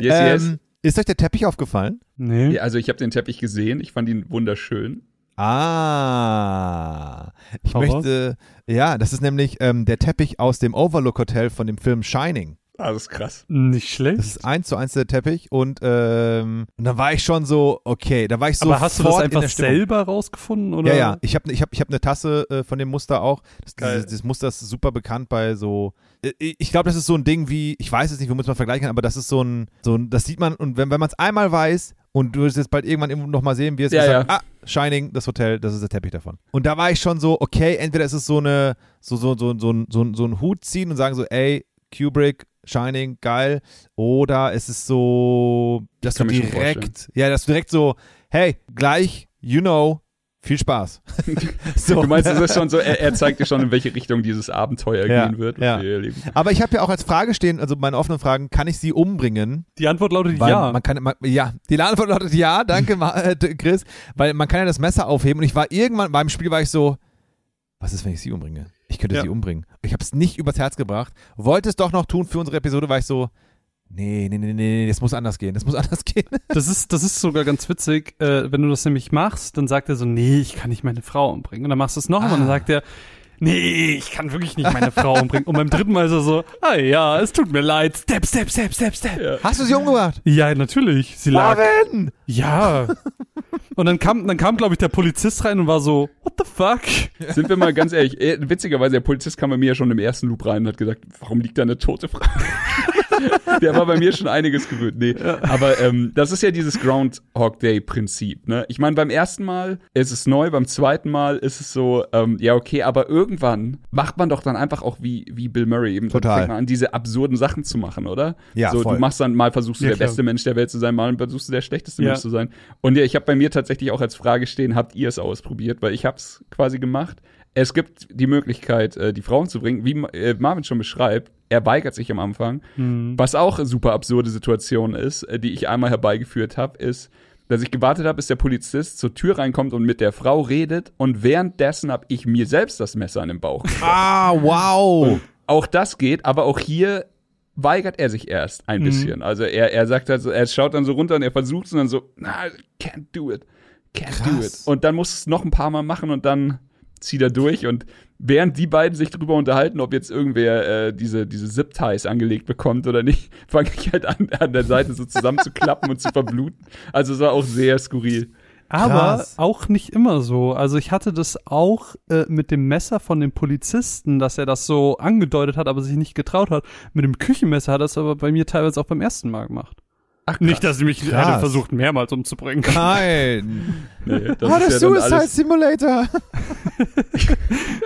yes, ähm, yes. Ist euch der Teppich aufgefallen? Nee. Also ich habe den Teppich gesehen, ich fand ihn wunderschön. Ah, ich Horror? möchte, ja, das ist nämlich ähm, der Teppich aus dem Overlook Hotel von dem Film Shining. Ah, das ist krass. Nicht schlecht. Das ist eins zu eins der Teppich und, ähm, und dann war ich schon so, okay, da war ich so. Aber hast du das einfach selber rausgefunden oder? Ja, ja. Ich habe ich hab, ich hab eine Tasse äh, von dem Muster auch. Das, dieses, dieses Muster ist super bekannt bei so. Äh, ich glaube, das ist so ein Ding wie, ich weiß es nicht, womit man vergleichen kann, aber das ist so ein, so ein, das sieht man und wenn, wenn man es einmal weiß, und du wirst jetzt bald irgendwann noch mal sehen, wie es ja, ja. ah, Shining, das Hotel, das ist der Teppich davon. Und da war ich schon so, okay, entweder ist es so eine, so, so, so, so, so, so ein Hut ziehen und sagen so, ey, Kubrick, Shining, geil. Oder es ist so, dass du direkt, ja, dass du direkt so, hey, gleich, you know, Viel Spaß. so. Du meinst, es ist schon so, er, er, zeigt dir schon, in welche Richtung dieses Abenteuer ja, gehen wird. Ja. Aber ich habe ja auch als Frage stehen, also meine offenen Fragen, kann ich sie umbringen? Die Antwort lautet weil ja. Man kann, man, ja, die Antwort lautet ja, danke äh, Chris, weil man kann ja das Messer aufheben und ich war irgendwann beim Spiel war ich so, was ist, wenn ich sie umbringe? Ich könnte ja. sie umbringen. Ich habe es nicht übers Herz gebracht, wollte es doch noch tun für unsere Episode, war ich so, Nee, nee, nee, nee, das muss anders gehen. Das muss anders gehen. Das ist, das ist sogar ganz witzig. Äh, wenn du das nämlich machst, dann sagt er so, nee, ich kann nicht meine Frau umbringen. Und dann machst du es noch ah. und dann sagt er, nee, ich kann wirklich nicht meine Frau umbringen. Und beim dritten Mal ist er so, ah ja, es tut mir leid. Step, step, step, step, step. Ja. Hast du sie umgebracht? Ja, natürlich. Sie lag. Marvin! Ja. Und dann kam, dann kam, glaube ich, der Polizist rein und war so, what the fuck? Sind wir mal ganz ehrlich, äh, witzigerweise, der Polizist kam bei mir ja schon im ersten Loop rein und hat gesagt, warum liegt da eine tote Frau? der war bei mir schon einiges gewöhnt. Nee. Ja. Aber ähm, das ist ja dieses Groundhog Day-Prinzip. Ne? Ich meine, beim ersten Mal ist es neu, beim zweiten Mal ist es so, ähm, ja, okay, aber irgendwann macht man doch dann einfach auch wie, wie Bill Murray eben Total. an, diese absurden Sachen zu machen, oder? Ja. So, voll. du machst dann mal versuchst du ja, der klar. beste Mensch der Welt zu sein, mal versuchst du der schlechteste ja. Mensch zu sein. Und ja, ich habe bei mir tatsächlich auch als Frage stehen, habt ihr es ausprobiert? Weil ich habe es quasi gemacht. Es gibt die Möglichkeit, äh, die Frauen zu bringen, wie äh, Marvin schon beschreibt. Er weigert sich am Anfang. Mhm. Was auch eine super absurde Situation ist, äh, die ich einmal herbeigeführt habe, ist, dass ich gewartet habe, bis der Polizist zur Tür reinkommt und mit der Frau redet. Und währenddessen habe ich mir selbst das Messer an den Bauch. Ah, wow. Und auch das geht, aber auch hier weigert er sich erst ein mhm. bisschen. Also er, er sagt also, er schaut dann so runter und er versucht es und dann so, na, can't do it. Can't Krass. do it. Und dann muss es noch ein paar Mal machen und dann zieht er durch und während die beiden sich darüber unterhalten, ob jetzt irgendwer äh, diese, diese Zip-Ties angelegt bekommt oder nicht, fange ich halt an, an der Seite so zusammenzuklappen und zu verbluten. Also es war auch sehr skurril. Aber Krass. auch nicht immer so. Also ich hatte das auch äh, mit dem Messer von dem Polizisten, dass er das so angedeutet hat, aber sich nicht getraut hat. Mit dem Küchenmesser hat er das aber bei mir teilweise auch beim ersten Mal gemacht. Ach, nicht, dass sie mich krass. hätte versucht, mehrmals umzubringen. Nein. nee, das oh, ist der ja Suicide Simulator.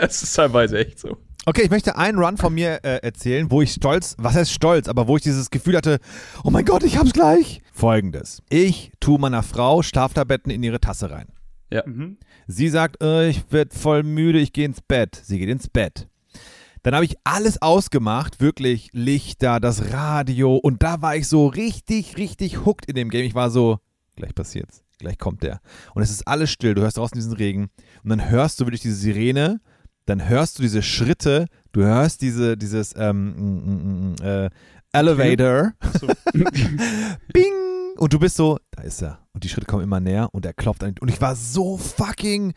Es ist teilweise echt so. Okay, ich möchte einen Run von mir äh, erzählen, wo ich stolz, was heißt stolz, aber wo ich dieses Gefühl hatte, oh mein Gott, ich hab's gleich. Folgendes. Ich tue meiner Frau Schlaftabletten in ihre Tasse rein. Ja. Mhm. Sie sagt, äh, ich werd voll müde, ich gehe ins Bett. Sie geht ins Bett. Dann habe ich alles ausgemacht, wirklich Lichter, das Radio und da war ich so richtig, richtig hooked in dem Game. Ich war so, gleich passiert's, gleich kommt der. Und es ist alles still, du hörst draußen diesen Regen und dann hörst du wirklich diese Sirene, dann hörst du diese Schritte, du hörst diese, dieses ähm, mm, mm, mm, äh, Elevator. So. Bing! Und du bist so, da ist er. Und die Schritte kommen immer näher und er klopft an. Und ich war so fucking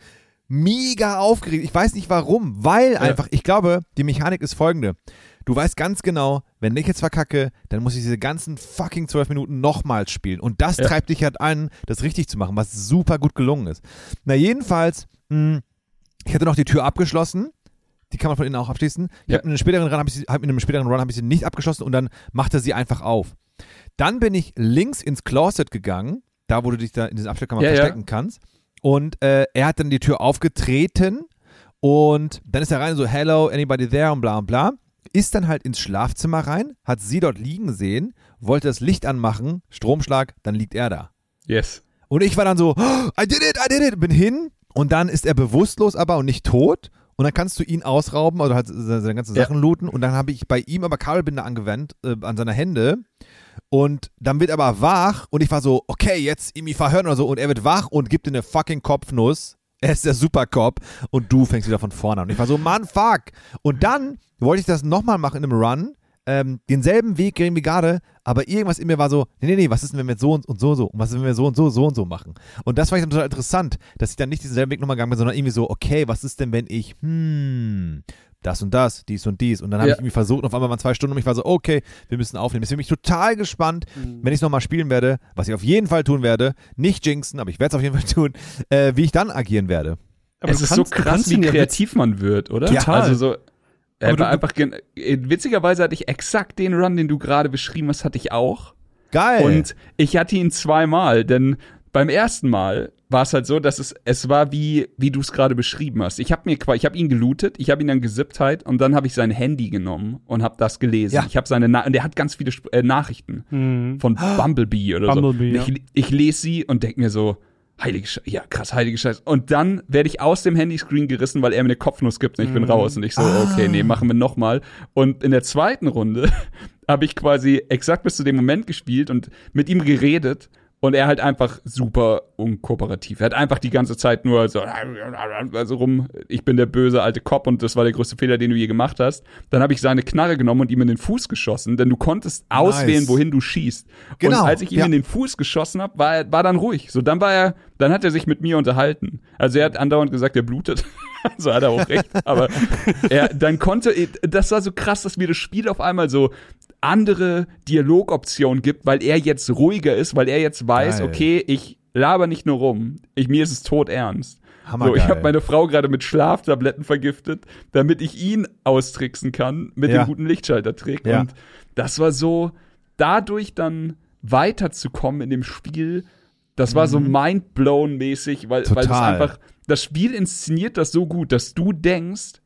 mega aufgeregt. Ich weiß nicht warum, weil ja. einfach, ich glaube, die Mechanik ist folgende. Du weißt ganz genau, wenn ich jetzt verkacke, dann muss ich diese ganzen fucking zwölf Minuten nochmals spielen. Und das ja. treibt dich halt an, das richtig zu machen, was super gut gelungen ist. Na, jedenfalls, mh, hm, ich hatte noch die Tür abgeschlossen. Die kann man von innen auch abschließen. Ich ja. habe in einem späteren Run, ich, hab in einem späteren Run habe ich sie nicht abgeschlossen und dann machte sie einfach auf. Dann bin ich links ins Closet gegangen, da wo du dich da in diesem Abstellkammer ja, verstecken kannst. Und äh, er hat dann die Tür aufgetreten und dann ist er rein so, hello, anybody there und bla und bla. Ist dann halt ins Schlafzimmer rein, hat sie dort liegen sehen, wollte das Licht anmachen, Stromschlag, dann liegt er da. Yes. Und ich war dann so, oh, I did it, I did it, bin hin und dann ist er bewusstlos aber und nicht tot. Und dann kannst du ihn ausrauben, also halt seine ganzen Sachen ja. looten. Und dann habe ich bei ihm aber Kabelbinder angewendet äh, an seiner Hände. Und dann wird er aber wach und ich war so, okay, jetzt irgendwie verhören oder so. Und er wird wach und gibt dir eine fucking Kopfnuss. Er ist der Supercop und du fängst wieder von vorne an. Und ich war so, Mann, fuck. Und dann wollte ich das nochmal machen in einem Run. Ähm, denselben Weg gehen wie gerade, aber irgendwas in mir war so, nee, nee, nee, was ist denn, wenn wir so und, und so und so und was ist, wenn wir so und so, so und so machen? Und das fand ich total interessant, dass ich dann nicht diesen Weg nochmal gegangen bin, sondern irgendwie so, okay, was ist denn, wenn ich, hm, das und das, dies und dies. Und dann habe ja. ich irgendwie versucht, und auf einmal waren zwei Stunden und ich war so, okay, wir müssen aufnehmen. Deswegen bin ich total gespannt, mhm. wenn ich es nochmal spielen werde, was ich auf jeden Fall tun werde, nicht jinxen, aber ich werde es auf jeden Fall tun, äh, wie ich dann agieren werde. Aber es ist kannst, so krass, wie kreativ man wird, oder? Ja. Also so, er war einfach, äh, witzigerweise hatte ich exakt den Run, den du gerade beschrieben hast, hatte ich auch. Geil. Und ich hatte ihn zweimal, denn beim ersten Mal war es halt so, dass es es war wie wie du es gerade beschrieben hast. Ich habe mir ich habe ihn gelootet, ich habe ihn dann gesippt halt und dann habe ich sein Handy genommen und habe das gelesen. Ja. Ich habe seine Na und der hat ganz viele äh, Nachrichten mhm. von Bumblebee oder Bumblebee, so. Ich, ich lese sie und denk mir so heilige Scheiße, ja krass, heilige Scheiße. Und dann werde ich aus dem Handyscreen gerissen, weil er mir eine Kopfnuss gibt und ich bin mm. raus. Und ich so, ah. okay, nee, machen wir nochmal. Und in der zweiten Runde habe ich quasi exakt bis zu dem Moment gespielt und mit ihm geredet und er halt einfach super unkooperativ. Er hat einfach die ganze Zeit nur so also rum, ich bin der böse alte Cop und das war der größte Fehler, den du je gemacht hast. Dann habe ich seine Knarre genommen und ihm in den Fuß geschossen, denn du konntest auswählen, nice. wohin du schießt. Genau. Und als ich ihm ja. in den Fuß geschossen habe, war er war dann ruhig. So dann war er, dann hat er sich mit mir unterhalten. Also er hat andauernd gesagt, er blutet. so hat er auch recht. Aber er, dann konnte, das war so krass, dass mir das Spiel auf einmal so andere Dialogoptionen gibt, weil er jetzt ruhiger ist, weil er jetzt weiß, Geil. okay, ich laber nicht nur rum, ich, mir ist es tot ernst. So, ich habe meine Frau gerade mit Schlaftabletten vergiftet, damit ich ihn austricksen kann mit ja. dem guten Lichtschaltertrick. Ja. Und das war so, dadurch dann weiterzukommen in dem Spiel, das war so mhm. mindblown-mäßig, weil, weil das einfach, das Spiel inszeniert das so gut, dass du denkst,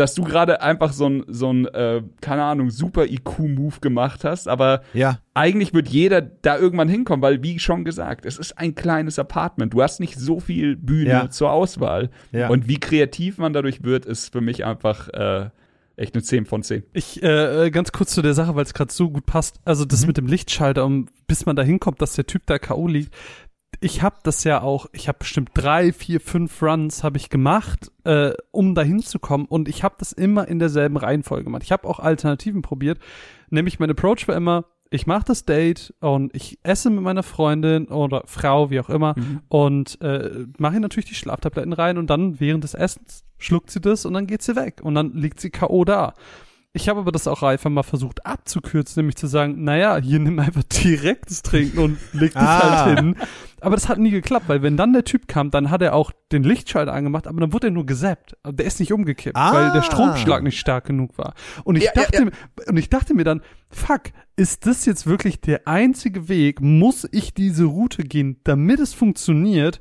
dass du gerade einfach so ein, so ein äh, keine Ahnung, super IQ-Move gemacht hast, aber ja. eigentlich wird jeder da irgendwann hinkommen, weil, wie schon gesagt, es ist ein kleines Apartment. Du hast nicht so viel Bühne ja. zur Auswahl. Ja. Und wie kreativ man dadurch wird, ist für mich einfach äh, echt eine 10 von 10. Ich, äh, äh, ganz kurz zu der Sache, weil es gerade so gut passt. Also das mhm. mit dem Lichtschalter, um, bis man da hinkommt, dass der Typ da K.O. liegt, ich habe das ja auch, ich habe bestimmt drei, vier, fünf Runs habe ich gemacht, äh, um da hinzukommen und ich habe das immer in derselben Reihenfolge gemacht. Ich habe auch Alternativen probiert, nämlich mein Approach war immer, ich mache das Date und ich esse mit meiner Freundin oder Frau, wie auch immer, mhm. und äh, mache natürlich die Schlaftabletten rein und dann während des Essens schluckt sie das und dann geht sie weg und dann liegt sie K.O. da. Ich habe aber das auch einfach mal versucht abzukürzen, nämlich zu sagen, naja, hier nimm einfach direkt das Trinken und leg das ah. halt hin. Aber das hat nie geklappt, weil wenn dann der Typ kam, dann hat er auch den Lichtschalter angemacht, aber dann wurde er nur gesäppt. Der ist nicht umgekippt, ah. weil der Stromschlag nicht stark genug war. Und ich ja, dachte, ja, ja. und ich dachte mir dann, fuck, ist das jetzt wirklich der einzige Weg? Muss ich diese Route gehen, damit es funktioniert?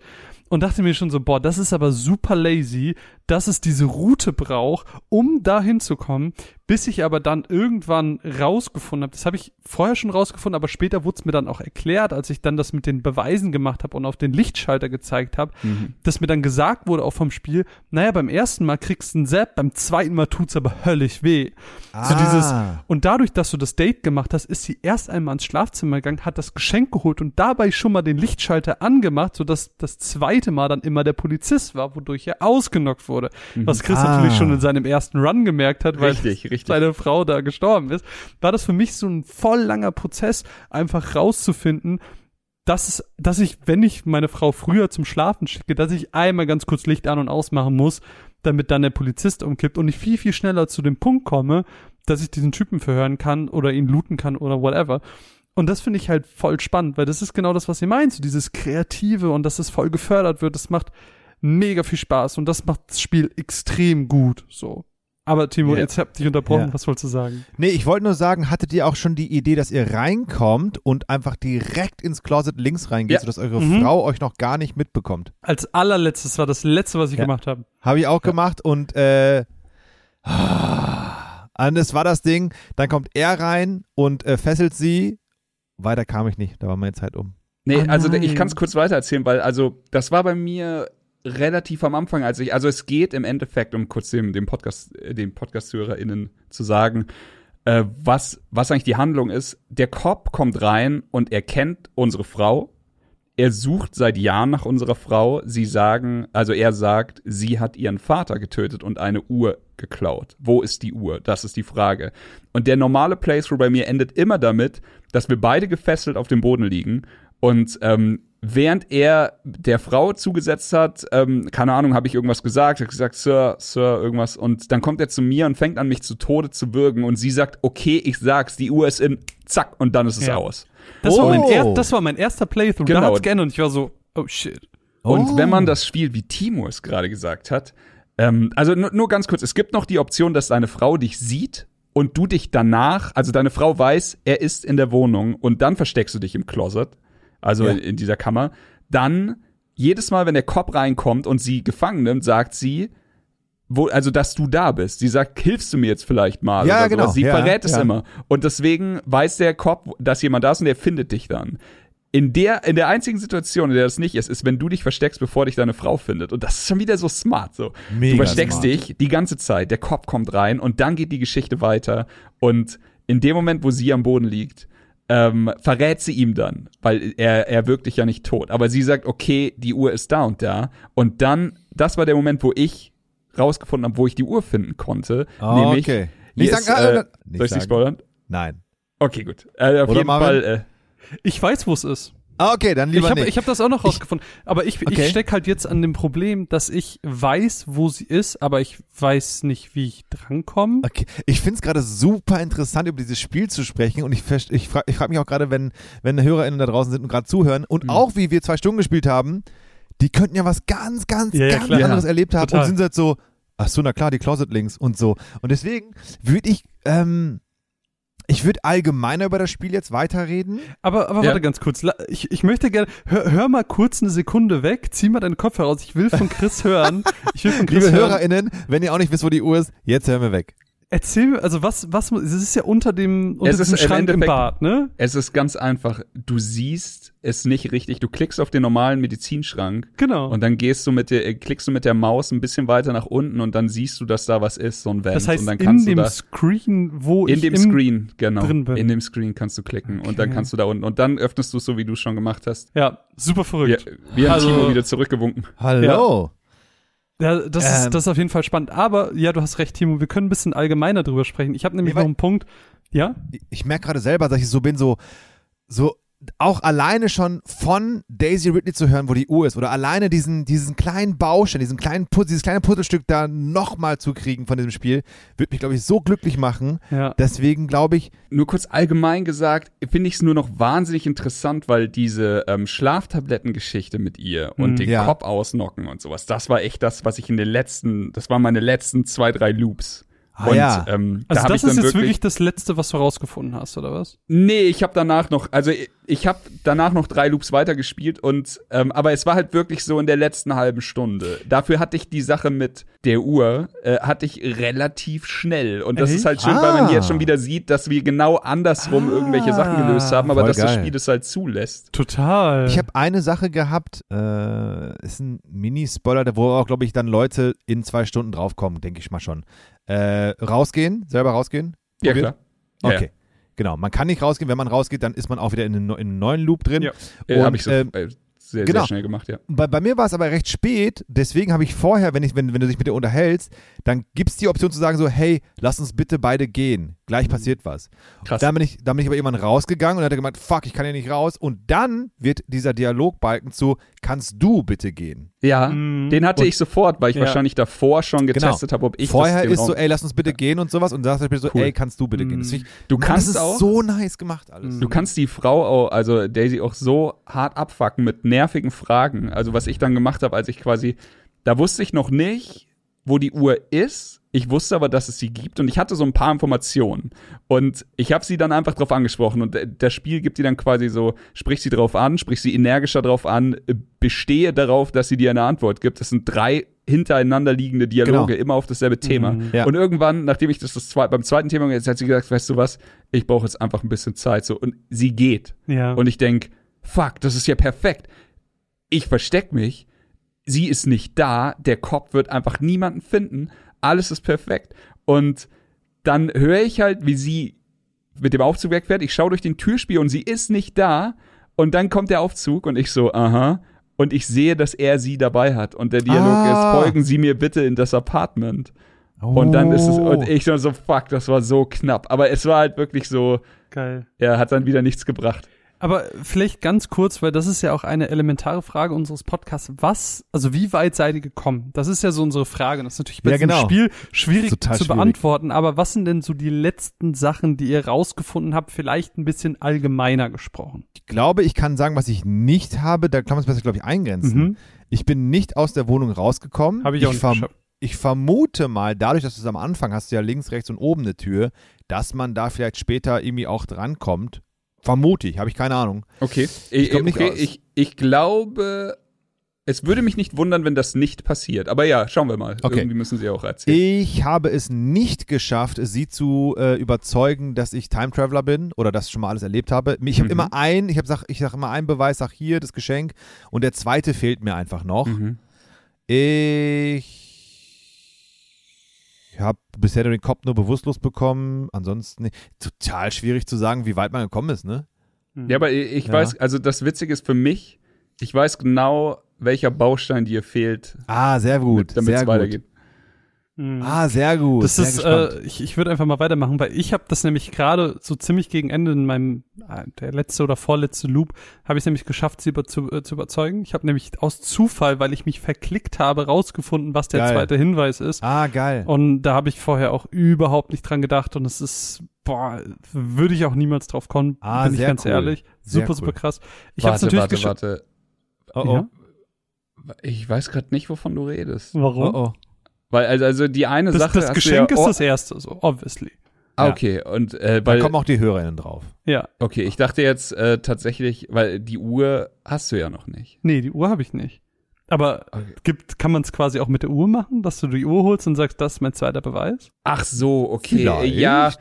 und dachte mir schon so, boah, das ist aber super lazy, dass es diese Route braucht, um da hinzukommen, bis ich aber dann irgendwann rausgefunden habe, das habe ich vorher schon rausgefunden, aber später wurde es mir dann auch erklärt, als ich dann das mit den Beweisen gemacht habe und auf den Lichtschalter gezeigt habe, mhm. dass mir dann gesagt wurde auch vom Spiel, naja, beim ersten Mal kriegst du einen Zap, beim zweiten Mal tut's aber höllisch weh. Ah. So dieses, und dadurch, dass du das Date gemacht hast, ist sie erst einmal ins Schlafzimmer gegangen, hat das Geschenk geholt und dabei schon mal den Lichtschalter angemacht, sodass das zweite Mal dann immer der Polizist war, wodurch er ausgenockt wurde wurde. Mhm. Was Chris ah. natürlich schon in seinem ersten Run gemerkt hat, weil richtig, richtig. seine Frau da gestorben ist. War das für mich so ein voll langer Prozess, einfach rauszufinden, dass, es, dass ich, wenn ich meine Frau früher zum Schlafen schicke, dass ich einmal ganz kurz Licht an und ausmachen muss, damit dann der Polizist umkippt und ich viel, viel schneller zu dem Punkt komme, dass ich diesen Typen verhören kann oder ihn looten kann oder whatever. Und das finde ich halt voll spannend, weil das ist genau das, was ihr meint, so dieses Kreative und dass es voll gefördert wird. Das macht mega viel Spaß und das macht das Spiel extrem gut, so. Aber Timo, ja. jetzt habt dich unterbrochen. Ja. Was wolltest du sagen? Nee, ich wollte nur sagen, hattet ihr auch schon die Idee, dass ihr reinkommt und einfach direkt ins Closet links reingeht, ja. sodass eure mhm. Frau euch noch gar nicht mitbekommt? Als allerletztes war das letzte, was ich gemacht habe. Habe ich auch gemacht und äh, und es war das Ding, dann kommt er rein und äh, fesselt sie. Weiter kam ich nicht, da war meine Zeit um. Nee, oh also ich kann es kurz weiter erzählen, weil also das war bei mir relativ am Anfang, als ich, also es geht im Endeffekt, um kurz dem, dem Podcast, äh, den Podcast-HörerInnen zu sagen, äh, was, was eigentlich die Handlung ist. Der Cop kommt rein und er kennt unsere Frau. Er sucht seit Jahren nach unserer Frau. Sie sagen, also er sagt, sie hat ihren Vater getötet und eine Uhr geklaut. Wo ist die Uhr? Das ist die Frage. Und der normale Playthrough bei mir endet immer damit, dass wir beide gefesselt auf dem Boden liegen und ähm, während er der Frau zugesetzt hat, ähm, keine Ahnung, habe ich irgendwas gesagt, habe gesagt, Sir, Sir, irgendwas. Und dann kommt er zu mir und fängt an, mich zu Tode zu würgen. Und sie sagt, okay, ich sag's, die Uhr ist in, zack, und dann ist es ja. aus. Das, oh. war mein er, das war mein erster Playthrough. Genau. Da hat's geändert und ich war so, oh shit. Und oh. wenn man das spielt, wie Timo es gerade gesagt hat, ähm, also nur, nur ganz kurz, es gibt noch die Option, dass deine Frau dich sieht und du dich danach, also deine Frau weiß, er ist in der Wohnung und dann versteckst du dich im Closet also ja. in, in dieser Kammer, dann jedes Mal, wenn der Cop reinkommt und sie gefangen nimmt, sagt sie, wo, also dass du da bist. Sie sagt, hilfst du mir jetzt vielleicht mal? Ja, genau. Sowas. Sie ja, verrät es ja. immer. Und deswegen weiß der Cop, dass jemand da ist und der findet dich dann. in der, in der einzigen Situation, in der das nicht ist, ist, wenn du dich versteckst, bevor dich deine Frau findet. Und das ist schon wieder so smart. So. Mega du versteckst smart. dich die ganze Zeit, der Kopf kommt rein und dann geht die Geschichte weiter. Und in dem Moment, wo sie am Boden liegt, ähm, verrät sie ihm dann, weil er, er wirkt dich ja nicht tot. Aber sie sagt, okay, die Uhr ist da und da. Und dann, das war der Moment, wo ich rausgefunden habe, wo ich die Uhr finden konnte. Oh, nämlich, okay. Nicht ist, sagen, äh, äh, nicht soll ich sagen. dich spoilern? Nein. Okay, gut. Äh, auf Oder jeden Marvin? Fall. Äh, Ich weiß, wo es ist. Ah, okay, dann lieber Ich habe nicht. ich hab das auch noch rausgefunden. Aber ich, Okay. ich stecke halt jetzt an dem Problem, dass ich weiß, wo sie ist, aber ich weiß nicht, wie ich drankomme. Okay. Ich finde es gerade super interessant, über dieses Spiel zu sprechen und ich, ich frage ich frag mich auch gerade, wenn, wenn HörerInnen da draußen sind und gerade zuhören und Mhm. auch wie wir zwei Stunden gespielt haben, die könnten ja was ganz, ganz, Ja, ganz klar. anderes Ja. erlebt haben Total. und sind jetzt so, ach so, na klar, die Closet Links und so. Und deswegen würde ich, ähm, ich würde allgemeiner über das Spiel jetzt weiterreden. Aber, aber Ja. warte ganz kurz. Ich, ich möchte gerne, hör, hör mal kurz eine Sekunde weg, zieh mal deinen Kopf heraus. Ich will von Chris hören. Ich will von Chris Liebe hören. HörerInnen, wenn ihr auch nicht wisst, wo die Uhr ist, jetzt hören wir weg. Erzähl mir, also was, was, es ist ja unter dem, unter Es ist im Schrank im Endeffekt- Bad, ne? Es ist ganz einfach. Du siehst es nicht richtig. Du klickst auf den normalen Medizinschrank Genau. und dann gehst du mit der, äh, klickst du mit der Maus ein bisschen weiter nach unten und dann siehst du, dass da was ist, so ein Vent. das heißt, und dann in kannst dem du da, Screen, wo in ich dem im, Screen, genau. drin bin. In dem Screen kannst du klicken und dann Okay. kannst du da unten und dann öffnest du es so, wie du es schon gemacht hast. Ja, super Wir, verrückt. wir haben Also- Timo wieder zurückgewunken. Hallo. Ja, das, Ähm. ist, das ist auf jeden Fall spannend. Aber ja, du hast recht, Timo, wir können ein bisschen allgemeiner drüber sprechen. Ich habe nämlich Ja, noch einen Punkt. Ja? ich merke gerade selber, dass ich so bin, so, so auch alleine schon von Daisy Ridley zu hören, wo die Uhr ist, oder alleine diesen, diesen kleinen Baustein, diesen kleinen dieses kleine Puzzlestück da nochmal zu kriegen von diesem Spiel, wird mich, glaube ich, so glücklich machen. Ja. Deswegen glaube ich, Nur kurz allgemein gesagt, finde ich es nur noch wahnsinnig interessant, weil diese ähm, Schlaftablettengeschichte mit ihr und Mhm. den Ja. Kopf ausnocken und sowas, das war echt das, was ich in den letzten, das waren meine letzten zwei, drei Loops. Ah, und ja. ähm, da Also habe das ich dann ist jetzt wirklich, wirklich das Letzte, was du rausgefunden hast, oder was? Nee, ich habe danach noch, also ich, ich habe danach noch drei Loops weitergespielt und, ähm, aber es war halt wirklich so in der letzten halben Stunde. Dafür hatte ich die Sache mit der Uhr, äh, hatte ich relativ schnell. Und das Echt? ist halt schön, weil man Ah. jetzt schon wieder sieht, dass wir genau andersrum irgendwelche Sachen gelöst haben, aber Voll dass das geil. Spiel es halt zulässt. Total. ich habe eine Sache gehabt, äh, ist ein Mini-Spoiler, da wo auch, glaube ich, dann Leute in zwei Stunden draufkommen, denke ich mal schon. Äh, rausgehen, selber rausgehen? Ja, Probiert? klar. Ja, Okay. Genau, man kann nicht rausgehen. Wenn man rausgeht, dann ist man auch wieder in einem, in einem neuen Loop drin. Ja. Äh, Und, habe ich so ähm, äh, sehr, genau. sehr schnell gemacht, ja. Bei, bei mir war es aber recht spät, deswegen habe ich vorher, wenn, ich, wenn, wenn du dich mit dir unterhältst, dann gibt es die Option zu sagen so, hey, lass uns bitte beide gehen. Gleich passiert was. Krass. Dann bin, ich, dann bin ich aber irgendwann rausgegangen und hat er gemeint, fuck, ich kann hier nicht raus. Und dann wird dieser Dialogbalken zu, kannst du bitte gehen? Ja, Mhm. den hatte Und- ich sofort, weil ich Ja. wahrscheinlich davor schon getestet habe, ob ich Vorher das ist so, ey, lass uns bitte gehen und sowas. Und dann sagt er so, Cool. ey, kannst du bitte gehen? Mhm. Das, find ich, Du Mann, kannst das ist auch- so nice gemacht alles. Mhm. Du kannst die Frau auch, also Daisy auch so hart abfacken mit nervigen Fragen. Also was ich dann gemacht habe, als ich quasi, da wusste ich noch nicht, wo die Uhr ist. Ich wusste aber, dass es sie gibt und ich hatte so ein paar Informationen. Und ich habe sie dann einfach drauf angesprochen und äh, das Spiel gibt die dann quasi so, sprich sie drauf an, sprich sie energischer drauf an, äh, bestehe darauf, dass sie dir eine Antwort gibt. Das sind drei hintereinander liegende Dialoge, Genau. immer auf dasselbe Thema. Mhm. Ja. Und irgendwann, nachdem ich das, das zwei, beim zweiten Thema jetzt hat sie gesagt, weißt du was, ich brauche jetzt einfach ein bisschen Zeit. So und sie geht. ja. Und ich denk, fuck, das ist ja perfekt. Ich versteck mich, sie ist nicht da, der Kopf wird einfach niemanden finden, alles ist perfekt. Und dann höre ich halt, wie sie mit dem Aufzug wegfährt, ich schaue durch den Türspiel und sie ist nicht da. Und dann kommt der Aufzug und ich so, aha. Und ich sehe, dass er sie dabei hat. Und der Dialog Ah. ist, folgen Sie mir bitte in das Apartment. Und dann ist es, und ich so, fuck, das war so knapp. Aber es war halt wirklich so, Geil. er hat dann wieder nichts gebracht. Aber vielleicht ganz kurz, weil das ist ja auch eine elementare Frage unseres Podcasts. Was, also wie weit seid ihr gekommen? Das ist ja so unsere Frage. Das ist natürlich bei Ja, diesem genau. Spiel schwierig Total zu schwierig. beantworten. Aber was sind denn so die letzten Sachen, die ihr rausgefunden habt? Vielleicht ein bisschen allgemeiner gesprochen. Ich glaube, ich kann sagen, was ich nicht habe, da kann man es besser, glaube ich, eingrenzen. Ich bin nicht aus der Wohnung rausgekommen. Habe ich auch nicht ich vermute mal, dadurch, dass du es am Anfang hast, du ja links, rechts und oben eine Tür, dass man da vielleicht später irgendwie auch drankommt. Vermute ich, habe ich keine Ahnung. Okay. Ich komm nicht okay. Ich, ich glaube, es würde mich nicht wundern, wenn das nicht passiert. Aber ja, schauen wir mal. Okay. Irgendwie müssen sie auch erzählen. Ich habe es nicht geschafft, sie zu äh, überzeugen, dass ich Time Traveler bin oder das schon mal alles erlebt habe. Ich habe Mhm. immer einen, ich habe sag, ich sag immer einen Beweis, sag hier das Geschenk und der zweite fehlt mir einfach noch. Mhm. Ich habe bisher den Kopf nur bewusstlos bekommen. Ansonsten nee, total schwierig zu sagen, wie weit man gekommen ist, ne? Ja, aber ich ich Ja. weiß, also das Witzige ist für mich, ich weiß genau, welcher Baustein dir fehlt, Ah, sehr gut, damit sehr es gut. weitergeht. Mhm. Ah, sehr gut. Das sehr ist, äh, ich, ich würde einfach mal weitermachen, weil ich habe das nämlich gerade so ziemlich gegen Ende in meinem, äh, der letzte oder vorletzte Loop, habe ich es nämlich geschafft, sie über, zu, äh, zu überzeugen. Ich habe nämlich aus Zufall, weil ich mich verklickt habe, rausgefunden, was der Geil. zweite Hinweis ist. ah, geil. Und da habe ich vorher auch überhaupt nicht dran gedacht und es ist, boah, würde ich auch niemals drauf kommen, Ah, bin ich sehr ganz cool. ehrlich. Super, cool. super krass. Ich habe natürlich warte, warte. oh, oh. Ja? Ich weiß gerade nicht, wovon du redest. Warum? Oh, oh. Weil, also, also die eine Das, Sache. das Geschenk ja, ist oh, das erste, so, obviously. Ah, Ja. okay. Und äh, Da weil, kommen auch die HörerInnen drauf. Ja. okay, ich dachte jetzt äh, tatsächlich, weil die Uhr hast du ja noch nicht. Nee, die Uhr habe ich nicht. Aber Okay. gibt, kann man es quasi auch mit der Uhr machen, dass du die Uhr holst und sagst, das ist mein zweiter Beweis? Ach so, okay. Vielleicht. Ja,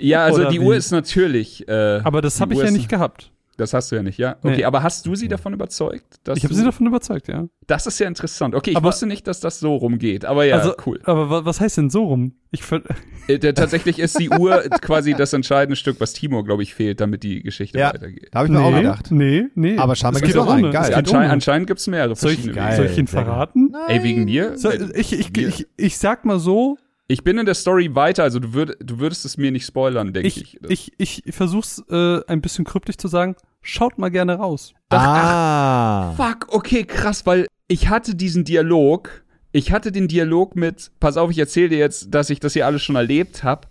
ja, also Oder die wie? Uhr ist natürlich. Äh, Aber das habe ich ja ist- nicht gehabt. Das hast du ja nicht, ja? Okay, Nee. aber hast du sie davon überzeugt? Dass Ich habe sie davon überzeugt, ja. Das ist ja interessant. Okay, ich Aber- wusste nicht, dass das so rumgeht, aber ja, also, cool. Aber wa- was heißt denn so rum? Ich ver Äh, tatsächlich ist die Uhr quasi das entscheidende Stück, was Timur, glaube ich, fehlt, damit die Geschichte Ja. weitergeht. Da habe ich mir auch nee, gedacht. nee, nee. Aber scheinbar Es gibt's geht auch ohne. einen. Es Geil. geht Anschein, ohne. anscheinend gibt es mehrere Soll ich, verschiedene Geil. Soll ich ihn verraten? Ey, wegen mir? So, ich, ich, ich, ich sag mal so, Ich bin in der Story weiter, also du, würd, du würdest es mir nicht spoilern, denke ich. ich, ich, ich versuch's äh, ein bisschen kryptisch zu sagen. Schaut mal gerne raus. ah. Fuck, okay, krass, weil ich hatte diesen Dialog, ich hatte den Dialog mit, pass auf, ich erzähle dir jetzt, dass ich das hier alles schon erlebt habe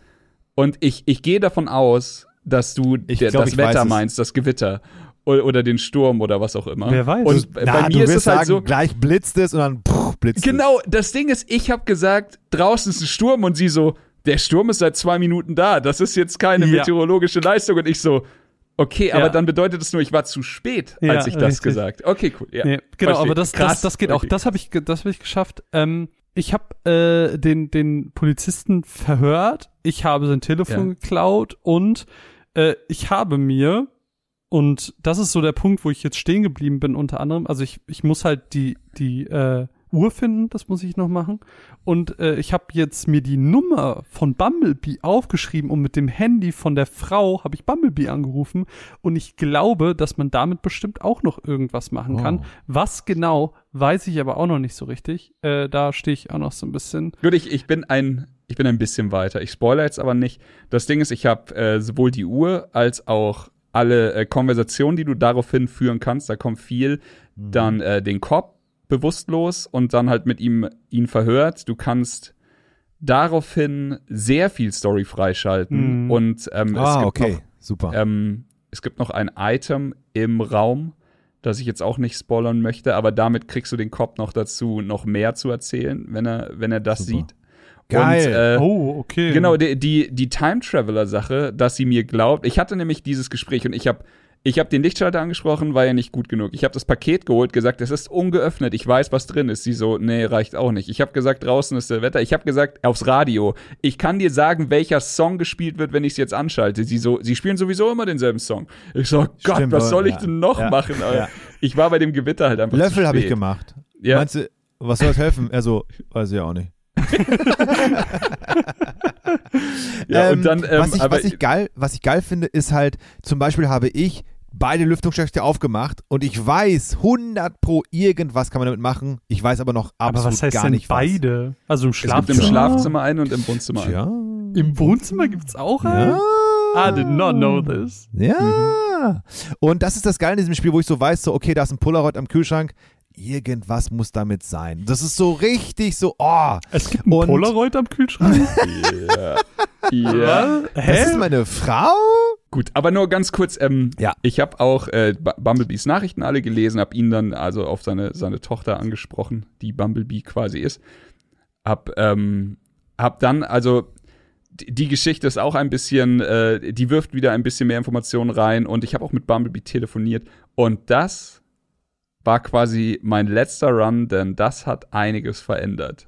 und ich, ich gehe davon aus, dass du Ich der, glaub, das Wetter meinst, das Gewitter oder, oder den Sturm oder was auch immer. Wer weiß. Und Na, bei du mir ist es halt sagen, so, gleich blitzt es und dann pff, blitzt Genau, das Ding ist, ich habe gesagt, draußen ist ein Sturm und sie so, der Sturm ist seit zwei Minuten da. Das ist jetzt keine Ja. meteorologische Leistung. Und ich so, okay, Ja. aber dann bedeutet es nur, ich war zu spät, Ja, als ich das richtig. gesagt. Okay, cool. Ja, Nee, genau, verstehe. aber das, Krass. das, das geht auch. Okay. Das habe ich, das habe ich geschafft. Ähm, ich habe äh, den, den Polizisten verhört. Ich habe sein Telefon geklaut und äh, ich habe mir und das ist so der Punkt, wo ich jetzt stehen geblieben bin, unter anderem. Also ich, ich muss halt die, die äh, Uhr finden, das muss ich noch machen. Und äh, ich habe jetzt mir die Nummer von Bumblebee aufgeschrieben und mit dem Handy von der Frau habe ich Bumblebee angerufen. Und ich glaube, dass man damit bestimmt auch noch irgendwas machen kann. Oh. Was genau, weiß ich aber auch noch nicht so richtig. Äh, da stehe ich auch noch so ein bisschen. Gut, ich, ich bin ein, ich bin ein bisschen weiter. Ich spoilere jetzt aber nicht. Das Ding ist, ich habe äh, sowohl die Uhr als auch alle äh, Konversationen, die du daraufhin führen kannst. Da kommt viel. Dann äh, den Cop bewusstlos und dann halt mit ihm ihn verhört. Du kannst daraufhin sehr viel Story freischalten Mhm. und ähm, es Ah, gibt okay. noch Super. ähm, es gibt noch ein Item im Raum, das ich jetzt auch nicht spoilern möchte, aber damit kriegst du den Cop noch dazu, noch mehr zu erzählen, wenn er, wenn er das Super. sieht. Geil. Und, äh, Oh, okay. Genau, die, die, die Time Traveler Sache, dass sie mir glaubt. Ich hatte nämlich dieses Gespräch und ich habe ich hab den Lichtschalter angesprochen, war ja nicht gut genug. Ich habe das Paket geholt, gesagt, es ist ungeöffnet, ich weiß, was drin ist. Sie so, nee, reicht auch nicht. Ich habe gesagt, draußen ist der Wetter. Ich habe gesagt, aufs Radio. Ich kann dir sagen, welcher Song gespielt wird, wenn ich es jetzt anschalte. Sie so, sie spielen sowieso immer denselben Song. Ich so, oh Gott, Stimmt, was soll ja. ich denn noch Ja. machen? Ja. Ich war bei dem Gewitter halt einfach Löffel habe ich gemacht. Ja. Meinst du, was soll das helfen? Er so, weiß ich auch nicht. Ja, Ähm, und dann, ähm, was, ich, aber was, ich geil, was ich geil finde, ist halt, zum Beispiel habe ich beide Lüftungsschächte aufgemacht und ich weiß 100 pro irgendwas kann man damit machen. Ich weiß aber noch aber absolut was heißt gar denn nicht beide? Also im es gibt Schlafzimmer. im Schlafzimmer einen und im Wohnzimmer was. einen. Ja. Im Wohnzimmer gibt's auch einen? Ja. I did not know this. Ja. Und das ist das Geile in diesem Spiel, wo ich so weiß, so, okay, da ist ein Polaroid am Kühlschrank. Irgendwas muss damit sein. Das ist so richtig so, oh, Es gibt ein Und- Polaroid am Kühlschrank. Ja. ja. das ist meine Frau? Gut, aber nur ganz kurz, ähm, Ja. ich habe auch äh, Bumblebees Nachrichten alle gelesen, habe ihn dann also auf seine, seine Tochter angesprochen, die Bumblebee quasi ist. Hab, ähm, hab dann, also die, die Geschichte ist auch ein bisschen, äh, die wirft wieder ein bisschen mehr Informationen rein und ich habe auch mit Bumblebee telefoniert und das war quasi mein letzter Run, denn das hat einiges verändert.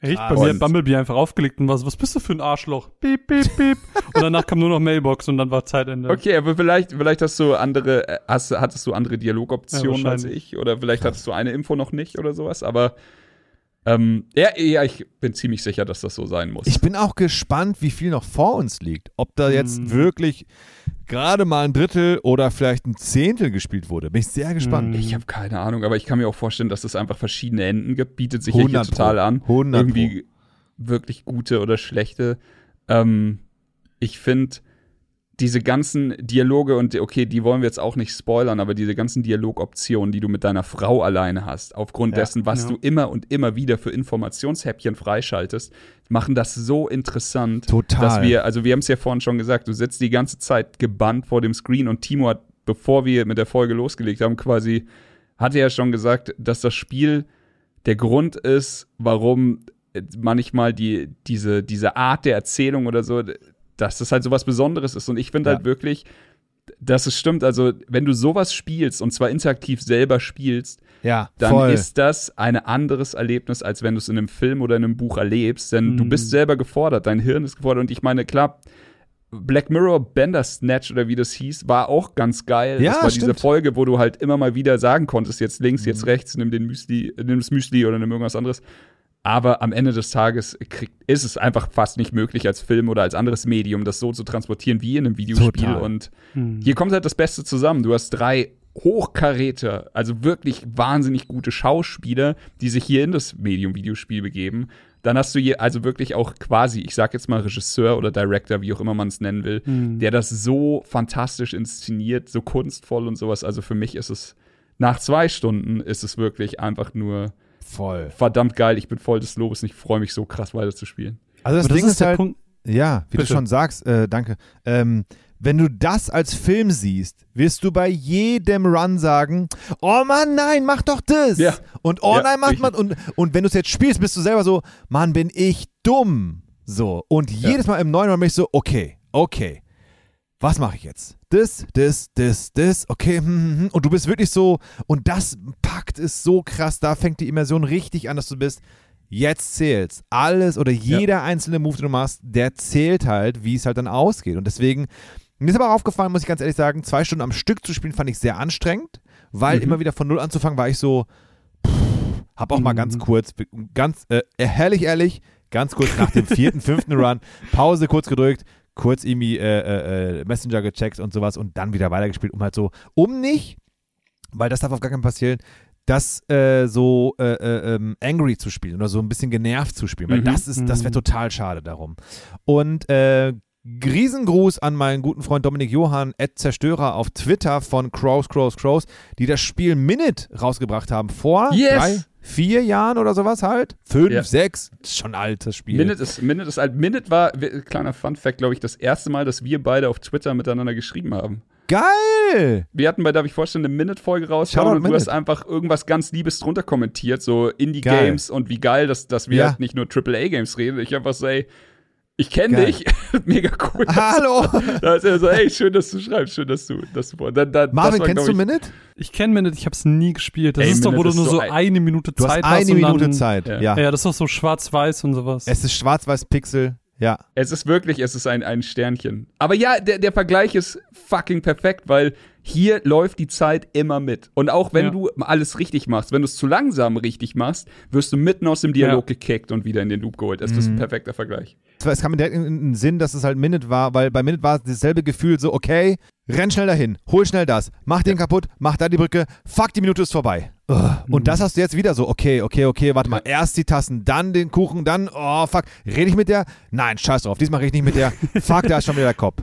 Echt? Bei mir hat Bumblebee einfach aufgelegt und was, was bist du für ein Arschloch? Piep, piep, piep. und danach kam nur noch Mailbox und dann war Zeitende. Okay, aber vielleicht, vielleicht hast du andere, äh, hast, hattest du andere Dialogoptionen ja, als ich oder vielleicht hattest du eine Info noch nicht oder sowas, aber ähm, ja, ja, ich bin ziemlich sicher, dass das so sein muss. Ich bin auch gespannt, wie viel noch vor uns liegt. Ob da jetzt hm. wirklich gerade mal ein Drittel oder vielleicht ein Zehntel gespielt wurde. Bin ich sehr gespannt. Ich habe keine Ahnung, aber ich kann mir auch vorstellen, dass es einfach verschiedene Enden gibt. Bietet sich ja hier total an. 100 Irgendwie Pro. wirklich gute oder schlechte. Ähm, ich finde diese ganzen Dialoge und okay, die wollen wir jetzt auch nicht spoilern, aber diese ganzen Dialogoptionen, die du mit deiner Frau alleine hast, aufgrund ja, dessen, was ja. du immer und immer wieder für Informationshäppchen freischaltest, machen das so interessant, Total. dass wir, also wir haben es ja vorhin schon gesagt, du sitzt die ganze Zeit gebannt vor dem Screen und Timo hat, bevor wir mit der Folge losgelegt haben, quasi, hatte ja schon gesagt, dass das Spiel der Grund ist, warum manchmal die, diese, diese Art der Erzählung oder so, dass das halt so was Besonderes ist. Und ich finde ja. halt wirklich, dass es stimmt. Also, wenn du sowas spielst und zwar interaktiv selber spielst, ja, dann voll. ist das ein anderes Erlebnis, als wenn du es in einem Film oder in einem Buch erlebst. Denn mhm. du bist selber gefordert, dein Hirn ist gefordert. Und ich meine, klar, Black Mirror Bandersnatch oder wie das hieß, war auch ganz geil. Ja, das war stimmt. diese Folge, wo du halt immer mal wieder sagen konntest, jetzt links, mhm. jetzt rechts, nimm den Müsli, nimm das Müsli oder nimm irgendwas anderes. Aber am Ende des Tages kriegt, ist es einfach fast nicht möglich, als Film oder als anderes Medium das so zu transportieren wie in einem Videospiel. Total. Und hm. hier kommt halt das Beste zusammen. Du hast drei Hochkaräter, also wirklich wahnsinnig gute Schauspieler, die sich hier in das Medium Videospiel begeben. Dann hast du hier also wirklich auch quasi, ich sag jetzt mal Regisseur oder Director, wie auch immer man es nennen will, hm. der das so fantastisch inszeniert, so kunstvoll und sowas. Also für mich ist es nach zwei Stunden ist es wirklich einfach nur Voll. Verdammt geil, ich bin voll des Lobes und ich freue mich so krass weiterzuspielen. Also das, das Ding ist, ist halt, Punkt. ja, wie Bitte. du schon sagst, äh, danke. Ähm, wenn du das als Film siehst, wirst du bei jedem Run sagen, oh Mann, nein, mach doch das. Ja. Und oh ja, nein, mach man. Und, und wenn du es jetzt spielst, bist du selber so, Mann, bin ich dumm. So. Und jedes Mal im neuen Run bin ich so, okay, okay was mache ich jetzt? Das, das, das, das, okay, hm, hm, hm. und du bist wirklich so, und das packt es so krass, da fängt die Immersion richtig an, dass du bist, jetzt zählt's. Alles oder jeder ja. einzelne Move, den du machst, der zählt halt, wie es halt dann ausgeht. Und deswegen, mir ist aber auch aufgefallen, muss ich ganz ehrlich sagen, zwei Stunden am Stück zu spielen, fand ich sehr anstrengend, weil mhm. immer wieder von Null anzufangen, war ich so, pff, hab auch mhm. mal ganz kurz, ganz, äh, herrlich ehrlich, ganz kurz nach dem vierten, fünften Run, Pause kurz gedrückt, kurz irgendwie äh, äh, äh, Messenger gecheckt und sowas und dann wieder weitergespielt, um halt so, um nicht, weil das darf auf gar keinen passieren, das äh, so äh, äh, ähm, angry zu spielen oder so ein bisschen genervt zu spielen, weil mhm. das ist, das wäre mhm. total schade darum. Und äh, Riesengruß an meinen guten Freund Dominik Johann, Ed Zerstörer auf Twitter von Crows, Crows, Crows, die das Spiel Minute rausgebracht haben vor yes. drei, vier Jahren oder sowas halt. Fünf, ja. sechs, das ist schon ein altes Spiel. Minute ist, Minute ist alt. Minute war, kleiner Fun-Fact, glaube ich, das erste Mal, dass wir beide auf Twitter miteinander geschrieben haben. Geil! Wir hatten bei Darf ich vorstellen eine Minute-Folge rausgehauen und du hast einfach irgendwas ganz Liebes drunter kommentiert, so Indie-Games und wie geil, dass, dass wir ja. halt nicht nur AAA-Games reden. Ich einfach so, ey, ich kenne dich, mega cool. Hallo. Da ist er so, ey, schön, dass du schreibst, schön, dass du, dass du. Dann, dann, Marvin, war, kennst du Minute? Ich kenne Minute, ich habe es nie gespielt. Das ey, ist doch, wo du nur so, ein, eine Minute Zeit hast. Eine Minute dann, Zeit, ja. ja. Ja, das ist doch so schwarz-weiß und sowas. Es ist schwarz-weiß-Pixel. Ja. Es ist wirklich, es ist ein, ein Sternchen. Aber ja, der, der Vergleich ist fucking perfekt, weil hier läuft die Zeit immer mit. Und auch wenn ja. du alles richtig machst, wenn du es zu langsam richtig machst, wirst du mitten aus dem Dialog ja. gekickt und wieder in den Loop geholt. Das mhm. ist ein perfekter Vergleich. Es kam mir direkt in den Sinn, dass es halt Minute war, weil bei Minute war es dasselbe Gefühl, so, okay, renn schnell dahin, hol schnell das, mach den kaputt, mach da die Brücke, fuck, die Minute ist vorbei. Und mhm. das hast du jetzt wieder so, okay, okay, okay, warte mal, erst die Tassen, dann den Kuchen, dann, oh fuck, rede ich mit der? Nein, scheiß drauf, diesmal rede ich nicht mit der. fuck, da ist schon wieder der Kopf.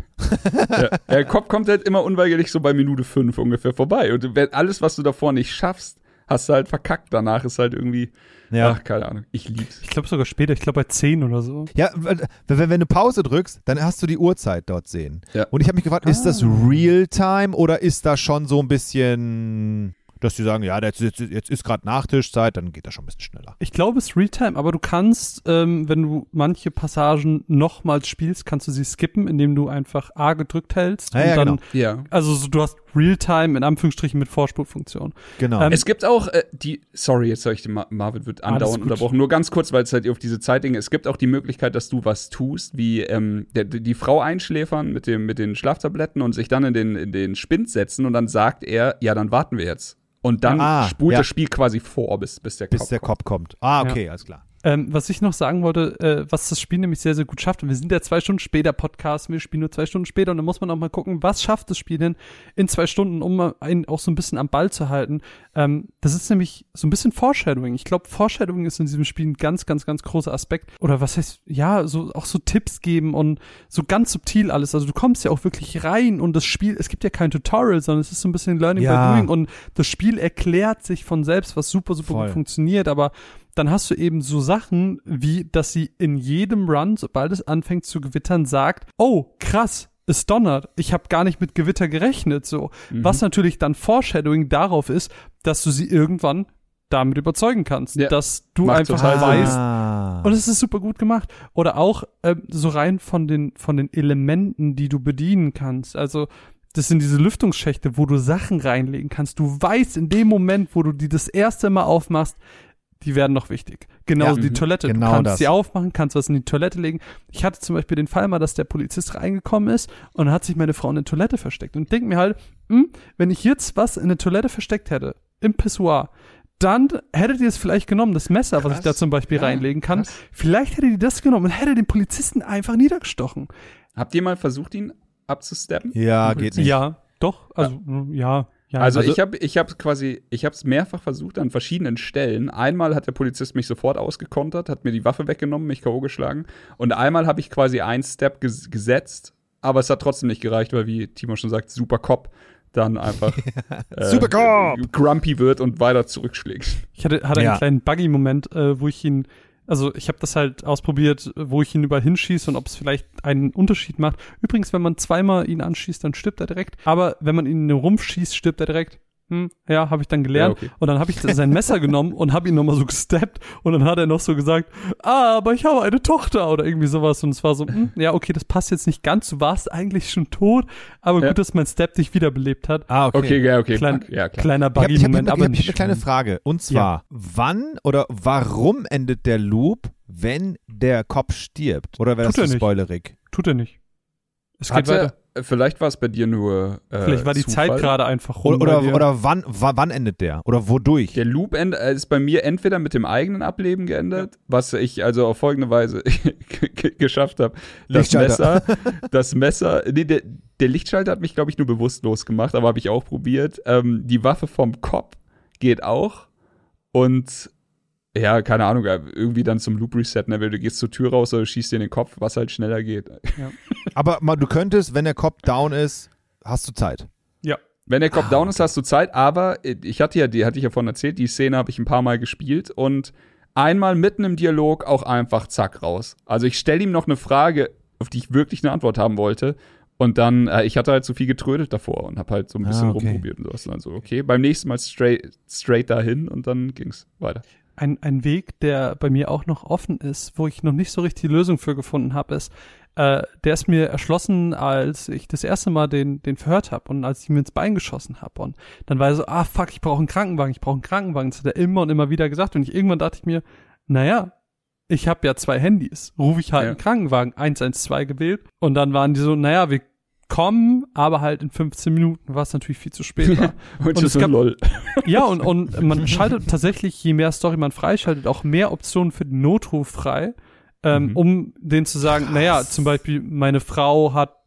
ja, der Kopf kommt halt immer unweigerlich so bei Minute 5 ungefähr vorbei. Und alles, was du davor nicht schaffst, hast du halt verkackt. Danach ist halt irgendwie, ja. ach, keine Ahnung, ich lieb's. Ich glaube sogar später, ich glaube bei 10 oder so. Ja, wenn, wenn du Pause drückst, dann hast du die Uhrzeit dort sehen. Ja. Und ich habe mich gefragt, ah. ist das ah. Real-Time oder ist das schon so ein bisschen dass die sagen, ja, jetzt, jetzt, jetzt ist gerade Nachtischzeit, dann geht das schon ein bisschen schneller. Ich glaube, es ist Realtime, aber du kannst, ähm, wenn du manche Passagen nochmals spielst, kannst du sie skippen, indem du einfach A gedrückt hältst ja, und ja, dann, genau. Ja. also so, du hast Realtime in Anführungsstrichen mit Vorspulfunktion. Genau. Ähm, Es gibt auch äh, die, sorry, jetzt soll ich den Ma Marvin wird andauernd unterbrochen. Nur ganz kurz, weil es halt auf diese Zeitdinge. Es gibt auch die Möglichkeit, dass du was tust, wie ähm, der, die Frau einschläfern mit dem mit den Schlaftabletten und sich dann in den in den Spind setzen und dann sagt er, ja, dann warten wir jetzt. Und dann Ah, spult ja. das Spiel quasi vor, bis bis der bis Kopf der kommt. Kopf kommt. Ah, okay, alles klar. Ähm, was ich noch sagen wollte, äh, was das Spiel nämlich sehr, sehr gut schafft, und wir sind ja zwei Stunden später Podcast, wir spielen nur zwei Stunden später und dann muss man auch mal gucken, was schafft das Spiel denn in zwei Stunden, um einen auch so ein bisschen am Ball zu halten. Ähm, das ist nämlich so ein bisschen Foreshadowing. Ich glaube, Foreshadowing ist in diesem Spiel ein ganz, ganz, ganz großer Aspekt. Oder was heißt, ja, so auch so Tipps geben und so ganz subtil alles. Also du kommst ja auch wirklich rein und das Spiel, es gibt ja kein Tutorial, sondern es ist so ein bisschen Learning Ja. by Doing und das Spiel erklärt sich von selbst, was super, super Voll. gut funktioniert, aber dann hast du eben so Sachen wie, dass sie in jedem Run, sobald es anfängt zu gewittern, sagt, oh, krass, es donnert. Ich habe gar nicht mit Gewitter gerechnet, so. Mhm. Was natürlich dann Foreshadowing darauf ist, dass du sie irgendwann damit überzeugen kannst, Ja. dass du Macht einfach weißt, Ah. und es ist super gut gemacht. Oder auch ähm, so rein von den, von den Elementen, die du bedienen kannst. Also, das sind diese Lüftungsschächte, wo du Sachen reinlegen kannst. Du weißt in dem Moment, wo du die das erste Mal aufmachst, die werden noch wichtig. Genauso Ja, die mhm. Toilette. Genau du kannst das. sie aufmachen, kannst was in die Toilette legen. Ich hatte zum Beispiel den Fall mal, dass der Polizist reingekommen ist und dann hat sich meine Frau in der Toilette versteckt. Und denk mir halt, hm, wenn ich jetzt was in der Toilette versteckt hätte, im Pissoir, dann hättet ihr es vielleicht genommen, das Messer, was ich Krass. da zum Beispiel Ja, reinlegen kann. krass. Vielleicht hätte die das genommen und hätte den Polizisten einfach niedergestochen. Habt ihr mal versucht, ihn abzusteppen? ja, geht nicht. Ja, doch. Also, ja. ja Also, Also- ich habe ich habe quasi, ich habe es mehrfach versucht an verschiedenen Stellen. Einmal hat der Polizist mich sofort ausgekontert, hat mir die Waffe weggenommen, mich K.O. geschlagen. Und einmal habe ich quasi einen Step ges gesetzt, aber es hat trotzdem nicht gereicht, weil, wie Timo schon sagt, super Cop dann einfach äh, Super Cop! grumpy wird und weiter zurückschlägt. Ich hatte, hatte Ja. einen kleinen Buggy-Moment, äh, wo ich ihn, also ich habe das halt ausprobiert, wo ich ihn überall hinschieße und ob es vielleicht einen Unterschied macht. Übrigens, wenn man zweimal ihn anschießt, dann stirbt er direkt. Aber wenn man ihn in den Rumpf schießt, stirbt er direkt. Hm, ja, habe ich dann gelernt. Ja, okay. Und dann habe ich sein Messer genommen und habe ihn nochmal so gesteppt und dann hat er noch so gesagt, ah, aber ich habe eine Tochter oder irgendwie sowas. Und es war so, hm, ja, okay, das passt jetzt nicht ganz. Du warst eigentlich schon tot, aber Ja. gut, dass mein Step dich wiederbelebt hat. Ah, okay. Okay, ja, okay. Klein, ja, klar. kleiner Ich habe hab, Buggy-Moment, hab, aber hab, nicht eine kleine. Frage. Und zwar, wann oder warum endet der Loop, wenn der Kopf stirbt? Oder wäre das Tut er zu nicht. spoilerig? Tut er nicht. Es geht Hatte, weiter. Vielleicht war es bei dir nur äh, Vielleicht war die Zufall. Zeit gerade einfach rum. Oder, oder, wann, wa- wann endet der? Oder wodurch? Der Loop end, äh, ist bei mir entweder mit dem eigenen Ableben geendet, was ich also auf folgende Weise geschafft habe. Das Lichtschalter. Messer, das Messer, nee, der, der Lichtschalter hat mich, glaube ich, nur bewusstlos gemacht, aber habe ich auch probiert. Ähm, die Waffe vom Kopf geht auch und ja, keine Ahnung, äh, irgendwie dann zum Loop Reset, ne? Du gehst zur Tür raus oder schießt dir in den Kopf, was halt schneller geht. Aber mal, du könntest, wenn der Kopf down ist, hast du Zeit. Wenn der Kopf Ah, down ist, hast du Zeit, aber ich hatte ja, die hatte ich ja vorhin erzählt, die Szene habe ich ein paar Mal gespielt und einmal mitten im Dialog auch einfach zack raus. Also ich stelle ihm noch eine Frage, auf die ich wirklich eine Antwort haben wollte. Und dann, äh, ich hatte halt zu viel getrödelt davor und habe halt so ein bisschen Ah, okay. rumprobiert und sowas. Und dann so, okay, beim nächsten Mal straight, straight dahin und dann ging's weiter. Ein, ein Weg, der bei mir auch noch offen ist, wo ich noch nicht so richtig die Lösung für gefunden habe, ist, äh, der ist mir erschlossen, als ich das erste Mal den, den verhört habe und als ich mir ins Bein geschossen habe. Und dann war er so, ah fuck, ich brauche einen Krankenwagen, ich brauche einen Krankenwagen. Das hat er immer und immer wieder gesagt. Und ich, irgendwann dachte ich mir, naja, ich habe ja zwei Handys. Rufe ich halt Ja. einen Krankenwagen 112 gewählt. Und dann waren die so, naja, wir kommen, aber halt in 15 Minuten, was natürlich viel zu spät war. Und, Und es gab- lol. Ja, und, und man schaltet tatsächlich, je mehr Story man freischaltet, auch mehr Optionen für den Notruf frei, ähm, Mhm. um denen zu sagen, naja, zum Beispiel, meine Frau hat,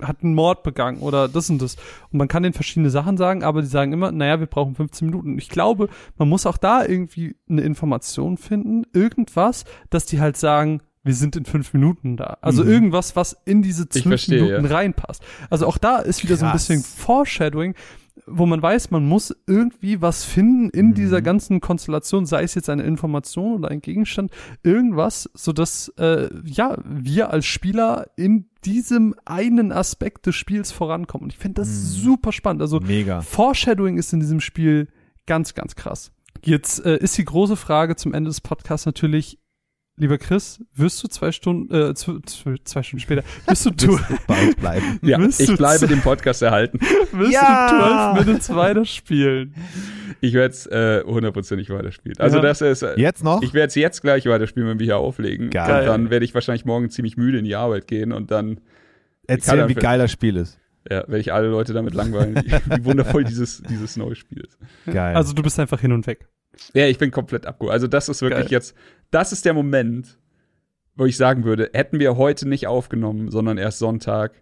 hat einen Mord begangen oder das und das. Und man kann denen verschiedene Sachen sagen, aber die sagen immer, naja, wir brauchen 15 Minuten. Und ich glaube, man muss auch da irgendwie eine Information finden, irgendwas, dass die halt sagen, wir sind in fünf Minuten da. Also Mhm. irgendwas, was in diese zwölf verstehe, Minuten ja. reinpasst. Also auch da ist wieder so ein Krass. bisschen Foreshadowing, wo man weiß, man muss irgendwie was finden in mhm. dieser ganzen Konstellation, sei es jetzt eine Information oder ein Gegenstand, irgendwas, so dass äh, ja wir als Spieler in diesem einen Aspekt des Spiels vorankommen. Und ich finde das mhm. super spannend. Also Mega. Foreshadowing ist in diesem Spiel ganz, ganz krass. Jetzt äh, ist die große Frage zum Ende des Podcasts natürlich, lieber Chris, wirst du zwei Stunden, äh, zwei, zwei Stunden später, wirst du, du bald bleiben? ja, ich bleibe dem Podcast erhalten. Wirst ja! du 12 Minutes weiterspielen? Ich werde es äh, hundertprozentig weiterspielen. Also ja. das ist äh, jetzt noch. Ich werde es jetzt gleich weiterspielen, wenn wir hier auflegen. Geil. Und dann werde ich wahrscheinlich morgen ziemlich müde in die Arbeit gehen und dann erzählen, wie geil das Spiel ist. Ja, werde ich alle Leute damit langweilen, wie, wie wundervoll dieses, dieses neue Spiel ist. Geil. Also du bist einfach hin und weg. Ja, ich bin komplett abgeholt. Also das ist wirklich Geil. jetzt, das ist der Moment, wo ich sagen würde, hätten wir heute nicht aufgenommen, sondern erst Sonntag,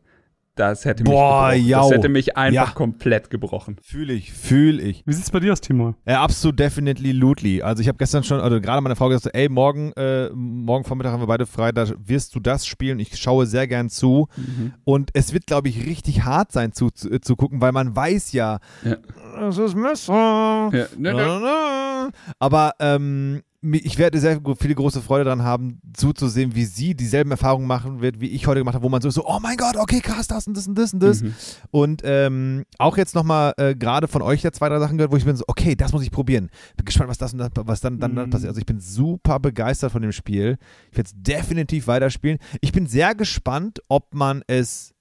das hätte mich, Boah, das hätte mich einfach ja. komplett gebrochen. Fühle ich, fühle ich. Wie sieht's bei dir aus, Timo? Ja, absolut definitely lootly. Also ich habe gestern schon, also gerade meine Frau gesagt, ey, morgen, äh, morgen Vormittag haben wir beide frei, da wirst du das spielen. Ich schaue sehr gern zu. Mhm. Und es wird, glaube ich, richtig hart sein zu, zu, zu, gucken, weil man weiß ja, ja. das ist Messer. Ja. Ne, ne. Aber ähm, ich werde sehr viele große Freude daran haben, zuzusehen, wie sie dieselben Erfahrungen machen wird, wie ich heute gemacht habe, wo man so, so oh mein Gott, okay, krass, das und das und das und das. Mhm. Und ähm, auch jetzt nochmal äh, gerade von euch ja zwei, drei Sachen gehört, wo ich bin so, okay, das muss ich probieren. Bin gespannt, was das und das, was dann, dann, dann passiert. Also ich bin super begeistert von dem Spiel. Ich werde es definitiv weiterspielen. Ich bin sehr gespannt, ob man es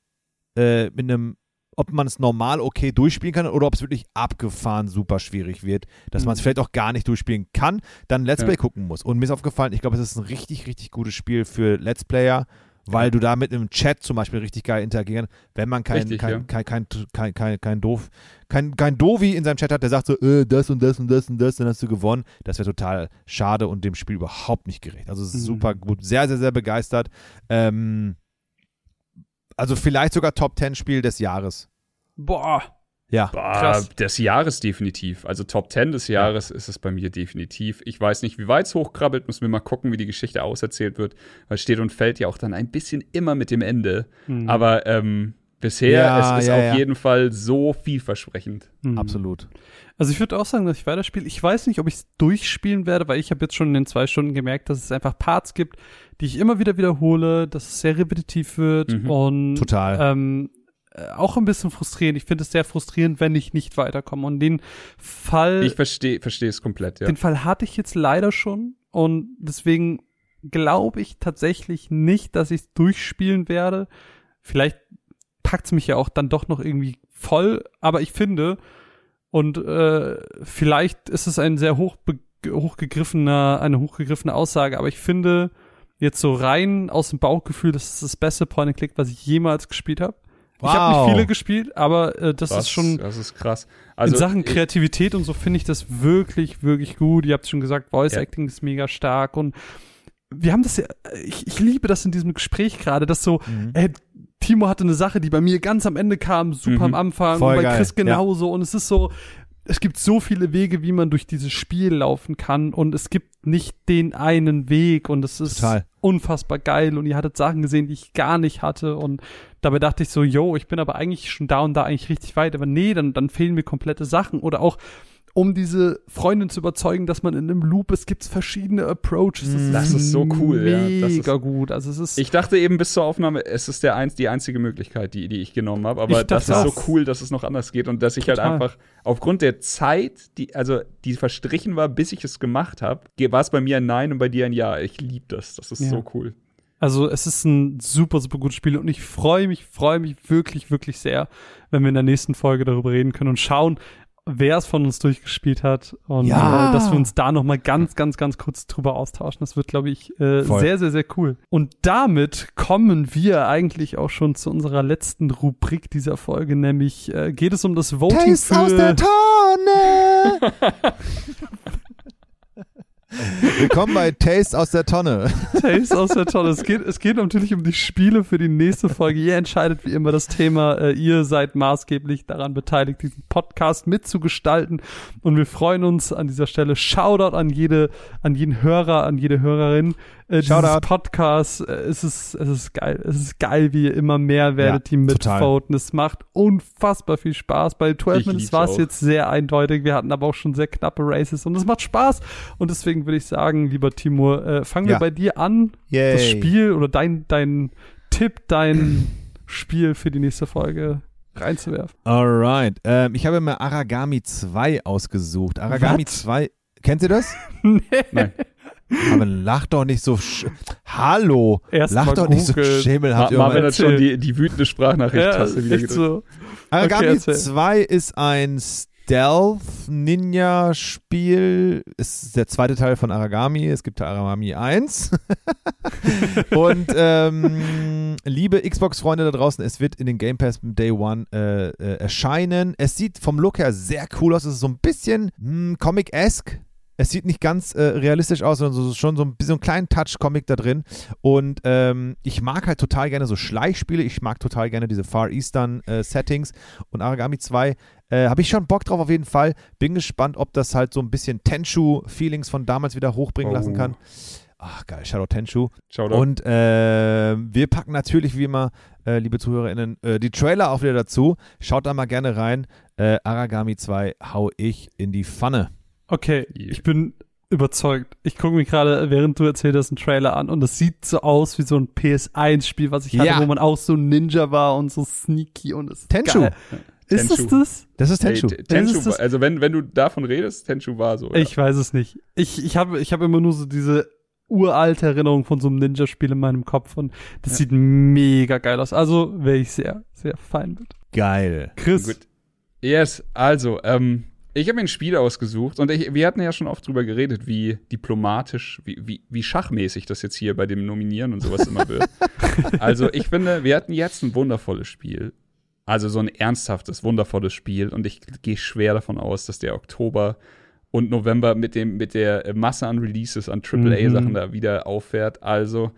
äh, mit einem ob man es normal okay durchspielen kann oder ob es wirklich abgefahren super schwierig wird, dass mhm. man es vielleicht auch gar nicht durchspielen kann, dann Let's Play ja. gucken muss. Und mir ist aufgefallen, ich glaube, es ist ein richtig, richtig gutes Spiel für Let's Player, weil du da mit einem Chat zum Beispiel richtig geil interagieren, wenn man kein, richtig, kein, ja. kein, kein, kein, kein, kein, doof, kein, kein Dovi in seinem Chat hat, der sagt so, äh, das und das und das und das, dann hast du gewonnen. Das wäre total schade und dem Spiel überhaupt nicht gerecht. Also mhm. super gut, sehr, sehr, sehr begeistert. Ähm, also vielleicht sogar Top 10 Spiel des Jahres. Boah. Ja, Boah, krass. Des Jahres definitiv. Also Top 10 des Jahres ja. ist es bei mir definitiv. Ich weiß nicht, wie weit es hochkrabbelt, müssen wir mal gucken, wie die Geschichte auserzählt wird. Weil steht und fällt ja auch dann ein bisschen immer mit dem Ende. Mhm. Aber ähm, bisher ja, es ist ja, auf jeden Fall so vielversprechend. Mhm. Absolut. Also ich würde auch sagen, dass ich weiterspiele. Ich weiß nicht, ob ich es durchspielen werde, weil ich habe jetzt schon in den zwei Stunden gemerkt, dass es einfach Parts gibt, die ich immer wieder wiederhole, dass es sehr repetitiv wird mhm. und total. Ähm, äh, auch ein bisschen frustrierend. Ich finde es sehr frustrierend, wenn ich nicht weiterkomme. Und den Fall. Ich verstehe verstehe es komplett, ja. Den Fall hatte ich jetzt leider schon. Und deswegen glaube ich tatsächlich nicht, dass ich es durchspielen werde. Vielleicht packt es mich ja auch dann doch noch irgendwie voll. Aber ich finde, und äh, vielleicht ist es ein sehr hoch hochgegriffener, eine hochgegriffene Aussage, aber ich finde jetzt so rein aus dem Bauchgefühl, das ist das beste Point-and-Click, was ich jemals gespielt habe. Wow. Ich habe nicht viele gespielt, aber äh, das, das, ist schon. Das ist krass. Also, in Sachen Kreativität und so finde ich das wirklich, wirklich gut. Ihr habt schon gesagt, Voice ja. Acting ist mega stark und wir haben das ja, ich, ich liebe das in diesem Gespräch gerade, dass so, mhm. ey, Timo hatte eine Sache, die bei mir ganz am Ende kam, super mhm. am Anfang, Voll und bei geil. Chris genauso. Ja. Und es ist so, es gibt so viele Wege, wie man durch dieses Spiel laufen kann. Und es gibt nicht den einen Weg. Und es ist Total. unfassbar geil. Und ihr hattet Sachen gesehen, die ich gar nicht hatte. Und dabei dachte ich so, yo, ich bin aber eigentlich schon da und da eigentlich richtig weit. Aber nee, dann, dann fehlen mir komplette Sachen. Oder auch, um diese Freundin zu überzeugen, dass man in einem Loop, es gibt verschiedene Approaches. Das, das ist, so cool. Mega ja. ist, gut. Also es ist ich dachte eben bis zur Aufnahme, es ist der ein, die einzige Möglichkeit, die, die ich genommen habe. Aber das ist auch. so cool, dass es noch anders geht und dass ich halt Total. halt einfach aufgrund der Zeit, die, also die verstrichen war, bis ich es gemacht habe, war es bei mir ein Nein und bei dir ein Ja. Ich liebe das. Das ist ja. so cool. Also es ist ein super, super gutes Spiel und ich freue mich, freue mich wirklich, wirklich sehr, wenn wir in der nächsten Folge darüber reden können und schauen, wer es von uns durchgespielt hat und ja. äh, dass wir uns da noch mal ganz, ganz, ganz kurz drüber austauschen. Das wird, glaube ich, äh, sehr, sehr, sehr cool. Und damit kommen wir eigentlich auch schon zu unserer letzten Rubrik dieser Folge, nämlich äh, geht es um das Voting Taste für... aus der Tonne! Willkommen bei Taste aus der Tonne. Taste aus der Tonne. Es geht, es geht natürlich um die Spiele für die nächste Folge. Ihr entscheidet wie immer das Thema. Äh, ihr seid maßgeblich daran beteiligt, diesen Podcast mitzugestalten. Und wir freuen uns an dieser Stelle. Shoutout an jede, an jeden Hörer, an jede Hörerin, äh, dieses Podcast. Äh, es, ist, es ist geil. Es ist geil, wie ihr immer mehr werdet, ja, die mitvoten. Es macht unfassbar viel Spaß. Bei 12 Minutes war es jetzt sehr eindeutig. Wir hatten aber auch schon sehr knappe Races und es macht Spaß. Und deswegen würde ich sagen, lieber Timur, äh, fangen ja. wir bei dir an. Yay. Das Spiel oder dein, dein Tipp, dein Spiel für die nächste Folge reinzuwerfen. Alright. Ähm, ich habe mir Aragami 2 ausgesucht. Aragami What? 2. Kennt ihr das? nee. Nein. Aber lach doch nicht so. Hallo! Erst lach doch nicht so schemelhaft. Ma Marvin hat schon die, die wütende Sprachnachricht-Taste ja, wieder gedrückt. So. Aragami okay, 2 ist ein Stealth-Ninja-Spiel. Ist der zweite Teil von Aragami. Es gibt Aragami 1. Und ähm, liebe Xbox-Freunde da draußen, es wird in den Game Pass Day One äh, äh, erscheinen. Es sieht vom Look her sehr cool aus. Es ist so ein bisschen hm, Comic-esque es sieht nicht ganz äh, realistisch aus, sondern so, schon so ein, so einen kleinen Touch-Comic da drin. Und ähm, ich mag halt total gerne so Schleichspiele. Ich mag total gerne diese Far Eastern äh, Settings. Und Aragami 2 äh, habe ich schon Bock drauf auf jeden Fall. Bin gespannt, ob das halt so ein bisschen Tenshu-Feelings von damals wieder hochbringen oh. lassen kann. Ach geil, Shadow Tenshu. Shoutout. Und äh, wir packen natürlich wie immer, äh, liebe ZuhörerInnen, äh, die Trailer auch wieder dazu. Schaut da mal gerne rein. Äh, Aragami 2 hau ich in die Pfanne. Okay, yeah. ich bin überzeugt. Ich gucke mir gerade, während du erzählt hast, einen Trailer an und es sieht so aus wie so ein PS1-Spiel, was ich hatte, ja. wo man auch so ein Ninja war und so sneaky und es Tenshu. Geil. Ist es das? Das ist Tenshu. Hey, Tenshu ist also wenn, wenn du davon redest, Tenshu war so. Ja. Ich weiß es nicht. Ich, ich habe ich hab immer nur so diese uralte Erinnerung von so einem Ninja-Spiel in meinem Kopf und das ja. sieht mega geil aus. Also wäre ich sehr, sehr fein mit. Geil. Chris. Gut. Yes, also, ähm, ich habe mir ein Spiel ausgesucht und ich, wir hatten ja schon oft drüber geredet, wie diplomatisch, wie, wie, wie schachmäßig das jetzt hier bei dem Nominieren und sowas immer wird. also ich finde, wir hatten jetzt ein wundervolles Spiel. Also so ein ernsthaftes, wundervolles Spiel. Und ich gehe schwer davon aus, dass der Oktober und November mit, dem, mit der Masse an Releases, an AAA-Sachen mhm. da wieder auffährt. Also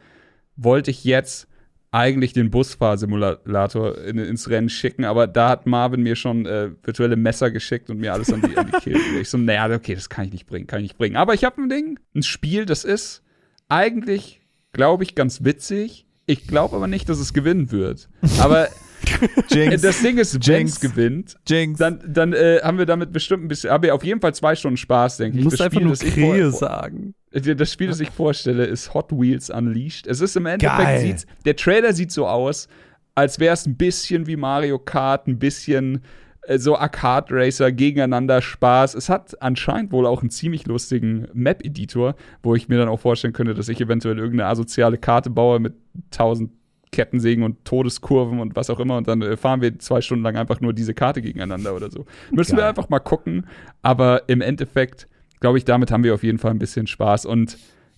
wollte ich jetzt eigentlich den Busfahrsimulator in, ins Rennen schicken, aber da hat Marvin mir schon äh, virtuelle Messer geschickt und mir alles an die, an die Kehle. Ich so, naja, okay, das kann ich nicht bringen, kann ich nicht bringen. Aber ich habe ein Ding, ein Spiel, das ist eigentlich, glaube ich, ganz witzig. Ich glaube aber nicht, dass es gewinnen wird. Aber Jinx. Das Ding ist, es gewinnt, Jinx. dann, dann äh, haben wir damit bestimmt ein bisschen, aber auf jeden Fall zwei Stunden Spaß, denke ich. Du musst das einfach Spiel, nur Krähe sagen. Das Spiel, das ich vorstelle, ist Hot Wheels Unleashed. Es ist im Endeffekt, der Trailer sieht so aus, als wäre es ein bisschen wie Mario Kart, ein bisschen äh, so Arcade Racer gegeneinander Spaß. Es hat anscheinend wohl auch einen ziemlich lustigen Map-Editor, wo ich mir dann auch vorstellen könnte, dass ich eventuell irgendeine asoziale Karte baue mit tausend Kettensägen und Todeskurven und was auch immer und dann äh, fahren wir zwei Stunden lang einfach nur diese Karte gegeneinander oder so. Müssen Geil. wir einfach mal gucken, aber im Endeffekt glaube ich, damit haben wir auf jeden Fall ein bisschen Spaß und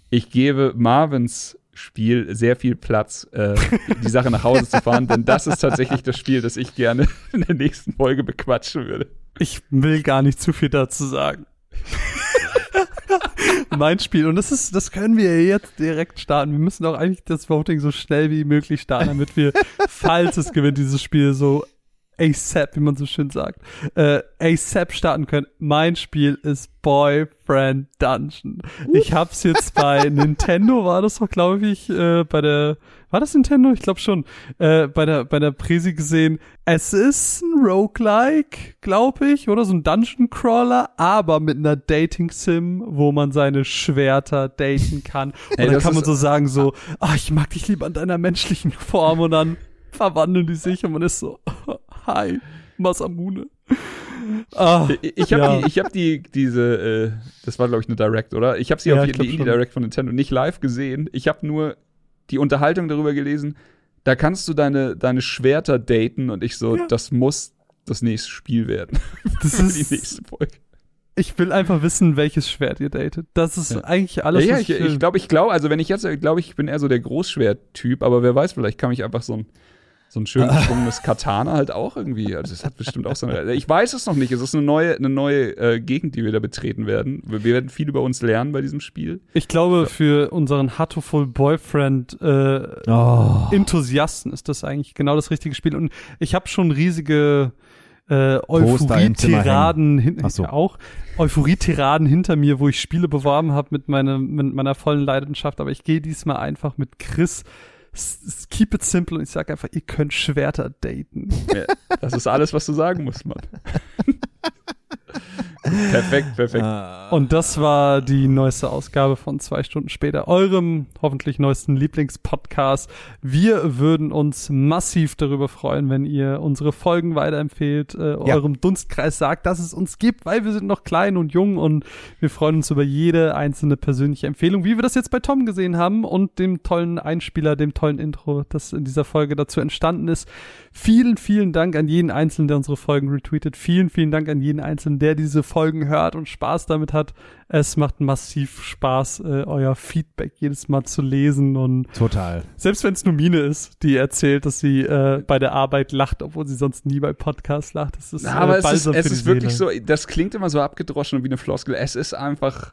ich gebe Marvins Spiel sehr viel Platz, äh, die Sache nach Hause zu fahren, denn das ist tatsächlich das Spiel, das ich gerne in der nächsten Folge bequatschen würde. Ich will gar nicht zu viel dazu sagen. mein Spiel. Und das ist, das können wir jetzt direkt starten. Wir müssen auch eigentlich das Voting so schnell wie möglich starten, damit wir, falls es gewinnt, dieses Spiel so ASAP, wie man so schön sagt, äh, ASAP starten können. Mein Spiel ist Boyfriend Dungeon. Ich hab's jetzt bei Nintendo, war das doch, glaube ich, äh, bei der, war das Nintendo? Ich glaube schon, äh, bei der, bei der Presi gesehen. Es ist ein Roguelike, glaube ich, oder so ein Dungeon Crawler, aber mit einer Dating Sim, wo man seine Schwerter daten kann. Und dann kann man so sagen so, ah, ich mag dich lieber in deiner menschlichen Form und dann verwandeln die sich und man ist so, hi, Masamune. Ah, ich habe ja. die, ich hab die, diese, äh, das war glaube ich eine Direct, oder? Ich habe sie ja, auf die Indie Direct von Nintendo nicht live gesehen. Ich habe nur die Unterhaltung darüber gelesen. Da kannst du deine, deine Schwerter daten und ich so, ja. das muss das nächste Spiel werden. Das ist die nächste Folge. Ich will einfach wissen, welches Schwert ihr datet. Das ist ja. eigentlich alles. Ja, ja ich glaube, ich glaube, ich glaub, also wenn ich jetzt, glaube ich, bin eher so der Großschwert-Typ, aber wer weiß, vielleicht kann ich einfach so ein so ein schön geschwungenes Katana halt auch irgendwie. Also es hat bestimmt auch so eine. Ich weiß es noch nicht. Es ist eine neue, eine neue äh, Gegend, die wir da betreten werden. Wir, wir, werden viel über uns lernen bei diesem Spiel. Ich glaube, für unseren Hatoful Boyfriend äh, oh. Enthusiasten ist das eigentlich genau das richtige Spiel. Und ich habe schon riesige äh, Euphorie-Tiraden hin so. auch Euphorie-Tiraden hinter mir, wo ich Spiele beworben habe mit, meine, mit meiner vollen Leidenschaft, aber ich gehe diesmal einfach mit Chris. Keep it simple und ich sage einfach, ihr könnt Schwerter daten. Ja, das ist alles, was du sagen musst, Mann. Perfekt, perfekt. Ah. Und das war die neueste Ausgabe von zwei Stunden später, eurem hoffentlich neuesten Lieblingspodcast. Wir würden uns massiv darüber freuen, wenn ihr unsere Folgen weiterempfehlt, äh, ja. eurem Dunstkreis sagt, dass es uns gibt, weil wir sind noch klein und jung und wir freuen uns über jede einzelne persönliche Empfehlung, wie wir das jetzt bei Tom gesehen haben und dem tollen Einspieler, dem tollen Intro, das in dieser Folge dazu entstanden ist. Vielen, vielen Dank an jeden Einzelnen, der unsere Folgen retweetet. Vielen, vielen Dank an jeden Einzelnen, der diese Folgen hört und Spaß damit hat. Es macht massiv Spaß, äh, euer Feedback jedes Mal zu lesen und total. Selbst wenn es nur Mine ist, die erzählt, dass sie äh, bei der Arbeit lacht, obwohl sie sonst nie bei Podcasts lacht. Das ist, Na, aber äh, es ist, es ist wirklich so. Das klingt immer so abgedroschen und wie eine Floskel. Es ist einfach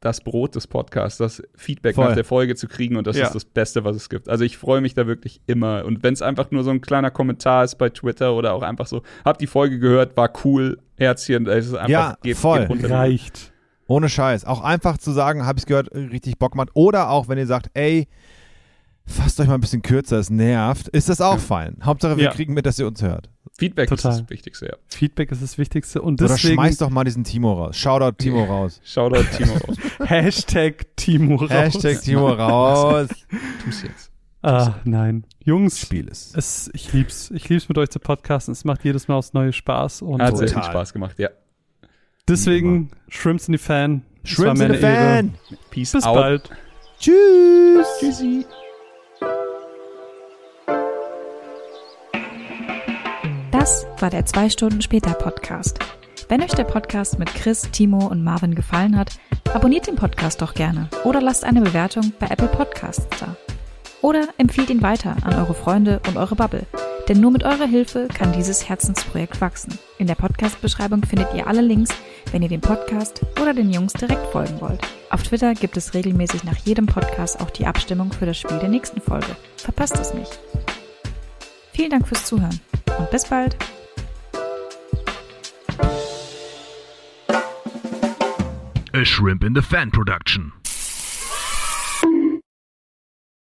das Brot des Podcasts, das Feedback Voll. nach der Folge zu kriegen und das ja. ist das Beste, was es gibt. Also ich freue mich da wirklich immer. Und wenn es einfach nur so ein kleiner Kommentar ist bei Twitter oder auch einfach so, hab die Folge gehört, war cool, Herzchen, es ist einfach, ja, geht, voll. Geht Reicht. Ohne Scheiß. Auch einfach zu sagen, hab ich's gehört, richtig Bock gemacht. Oder auch, wenn ihr sagt, ey, fasst euch mal ein bisschen kürzer, es nervt, ist das auch ja. fein. Hauptsache, wir ja. kriegen mit, dass ihr uns hört. Feedback Total. ist das Wichtigste, ja. Feedback ist das Wichtigste. Und deswegen, Oder schmeiß doch mal diesen Timo raus. Shoutout Timo raus. Shoutout Timo raus. Hashtag Timo raus. Hashtag Timo raus. Tu's jetzt. Ah, nein. Jungs, Spiel es. es. Ich lieb's. Ich lieb's mit euch zu podcasten. Es macht jedes Mal aufs neue Spaß. Und Hat sehr viel Spaß gemacht, ja. Deswegen, Shrimps in the Fan. Shrimps in the Fan. Peace Bis out. bald. Tschüss. Tschüssi. Das war der 2 Stunden später Podcast. Wenn euch der Podcast mit Chris, Timo und Marvin gefallen hat, abonniert den Podcast doch gerne oder lasst eine Bewertung bei Apple Podcasts da. Oder empfiehlt ihn weiter an eure Freunde und eure Bubble. Denn nur mit eurer Hilfe kann dieses Herzensprojekt wachsen. In der Podcast-Beschreibung findet ihr alle Links, wenn ihr dem Podcast oder den Jungs direkt folgen wollt. Auf Twitter gibt es regelmäßig nach jedem Podcast auch die Abstimmung für das Spiel der nächsten Folge. Verpasst es nicht. Vielen Dank fürs Zuhören und bis bald. A Shrimp in the Fan Production.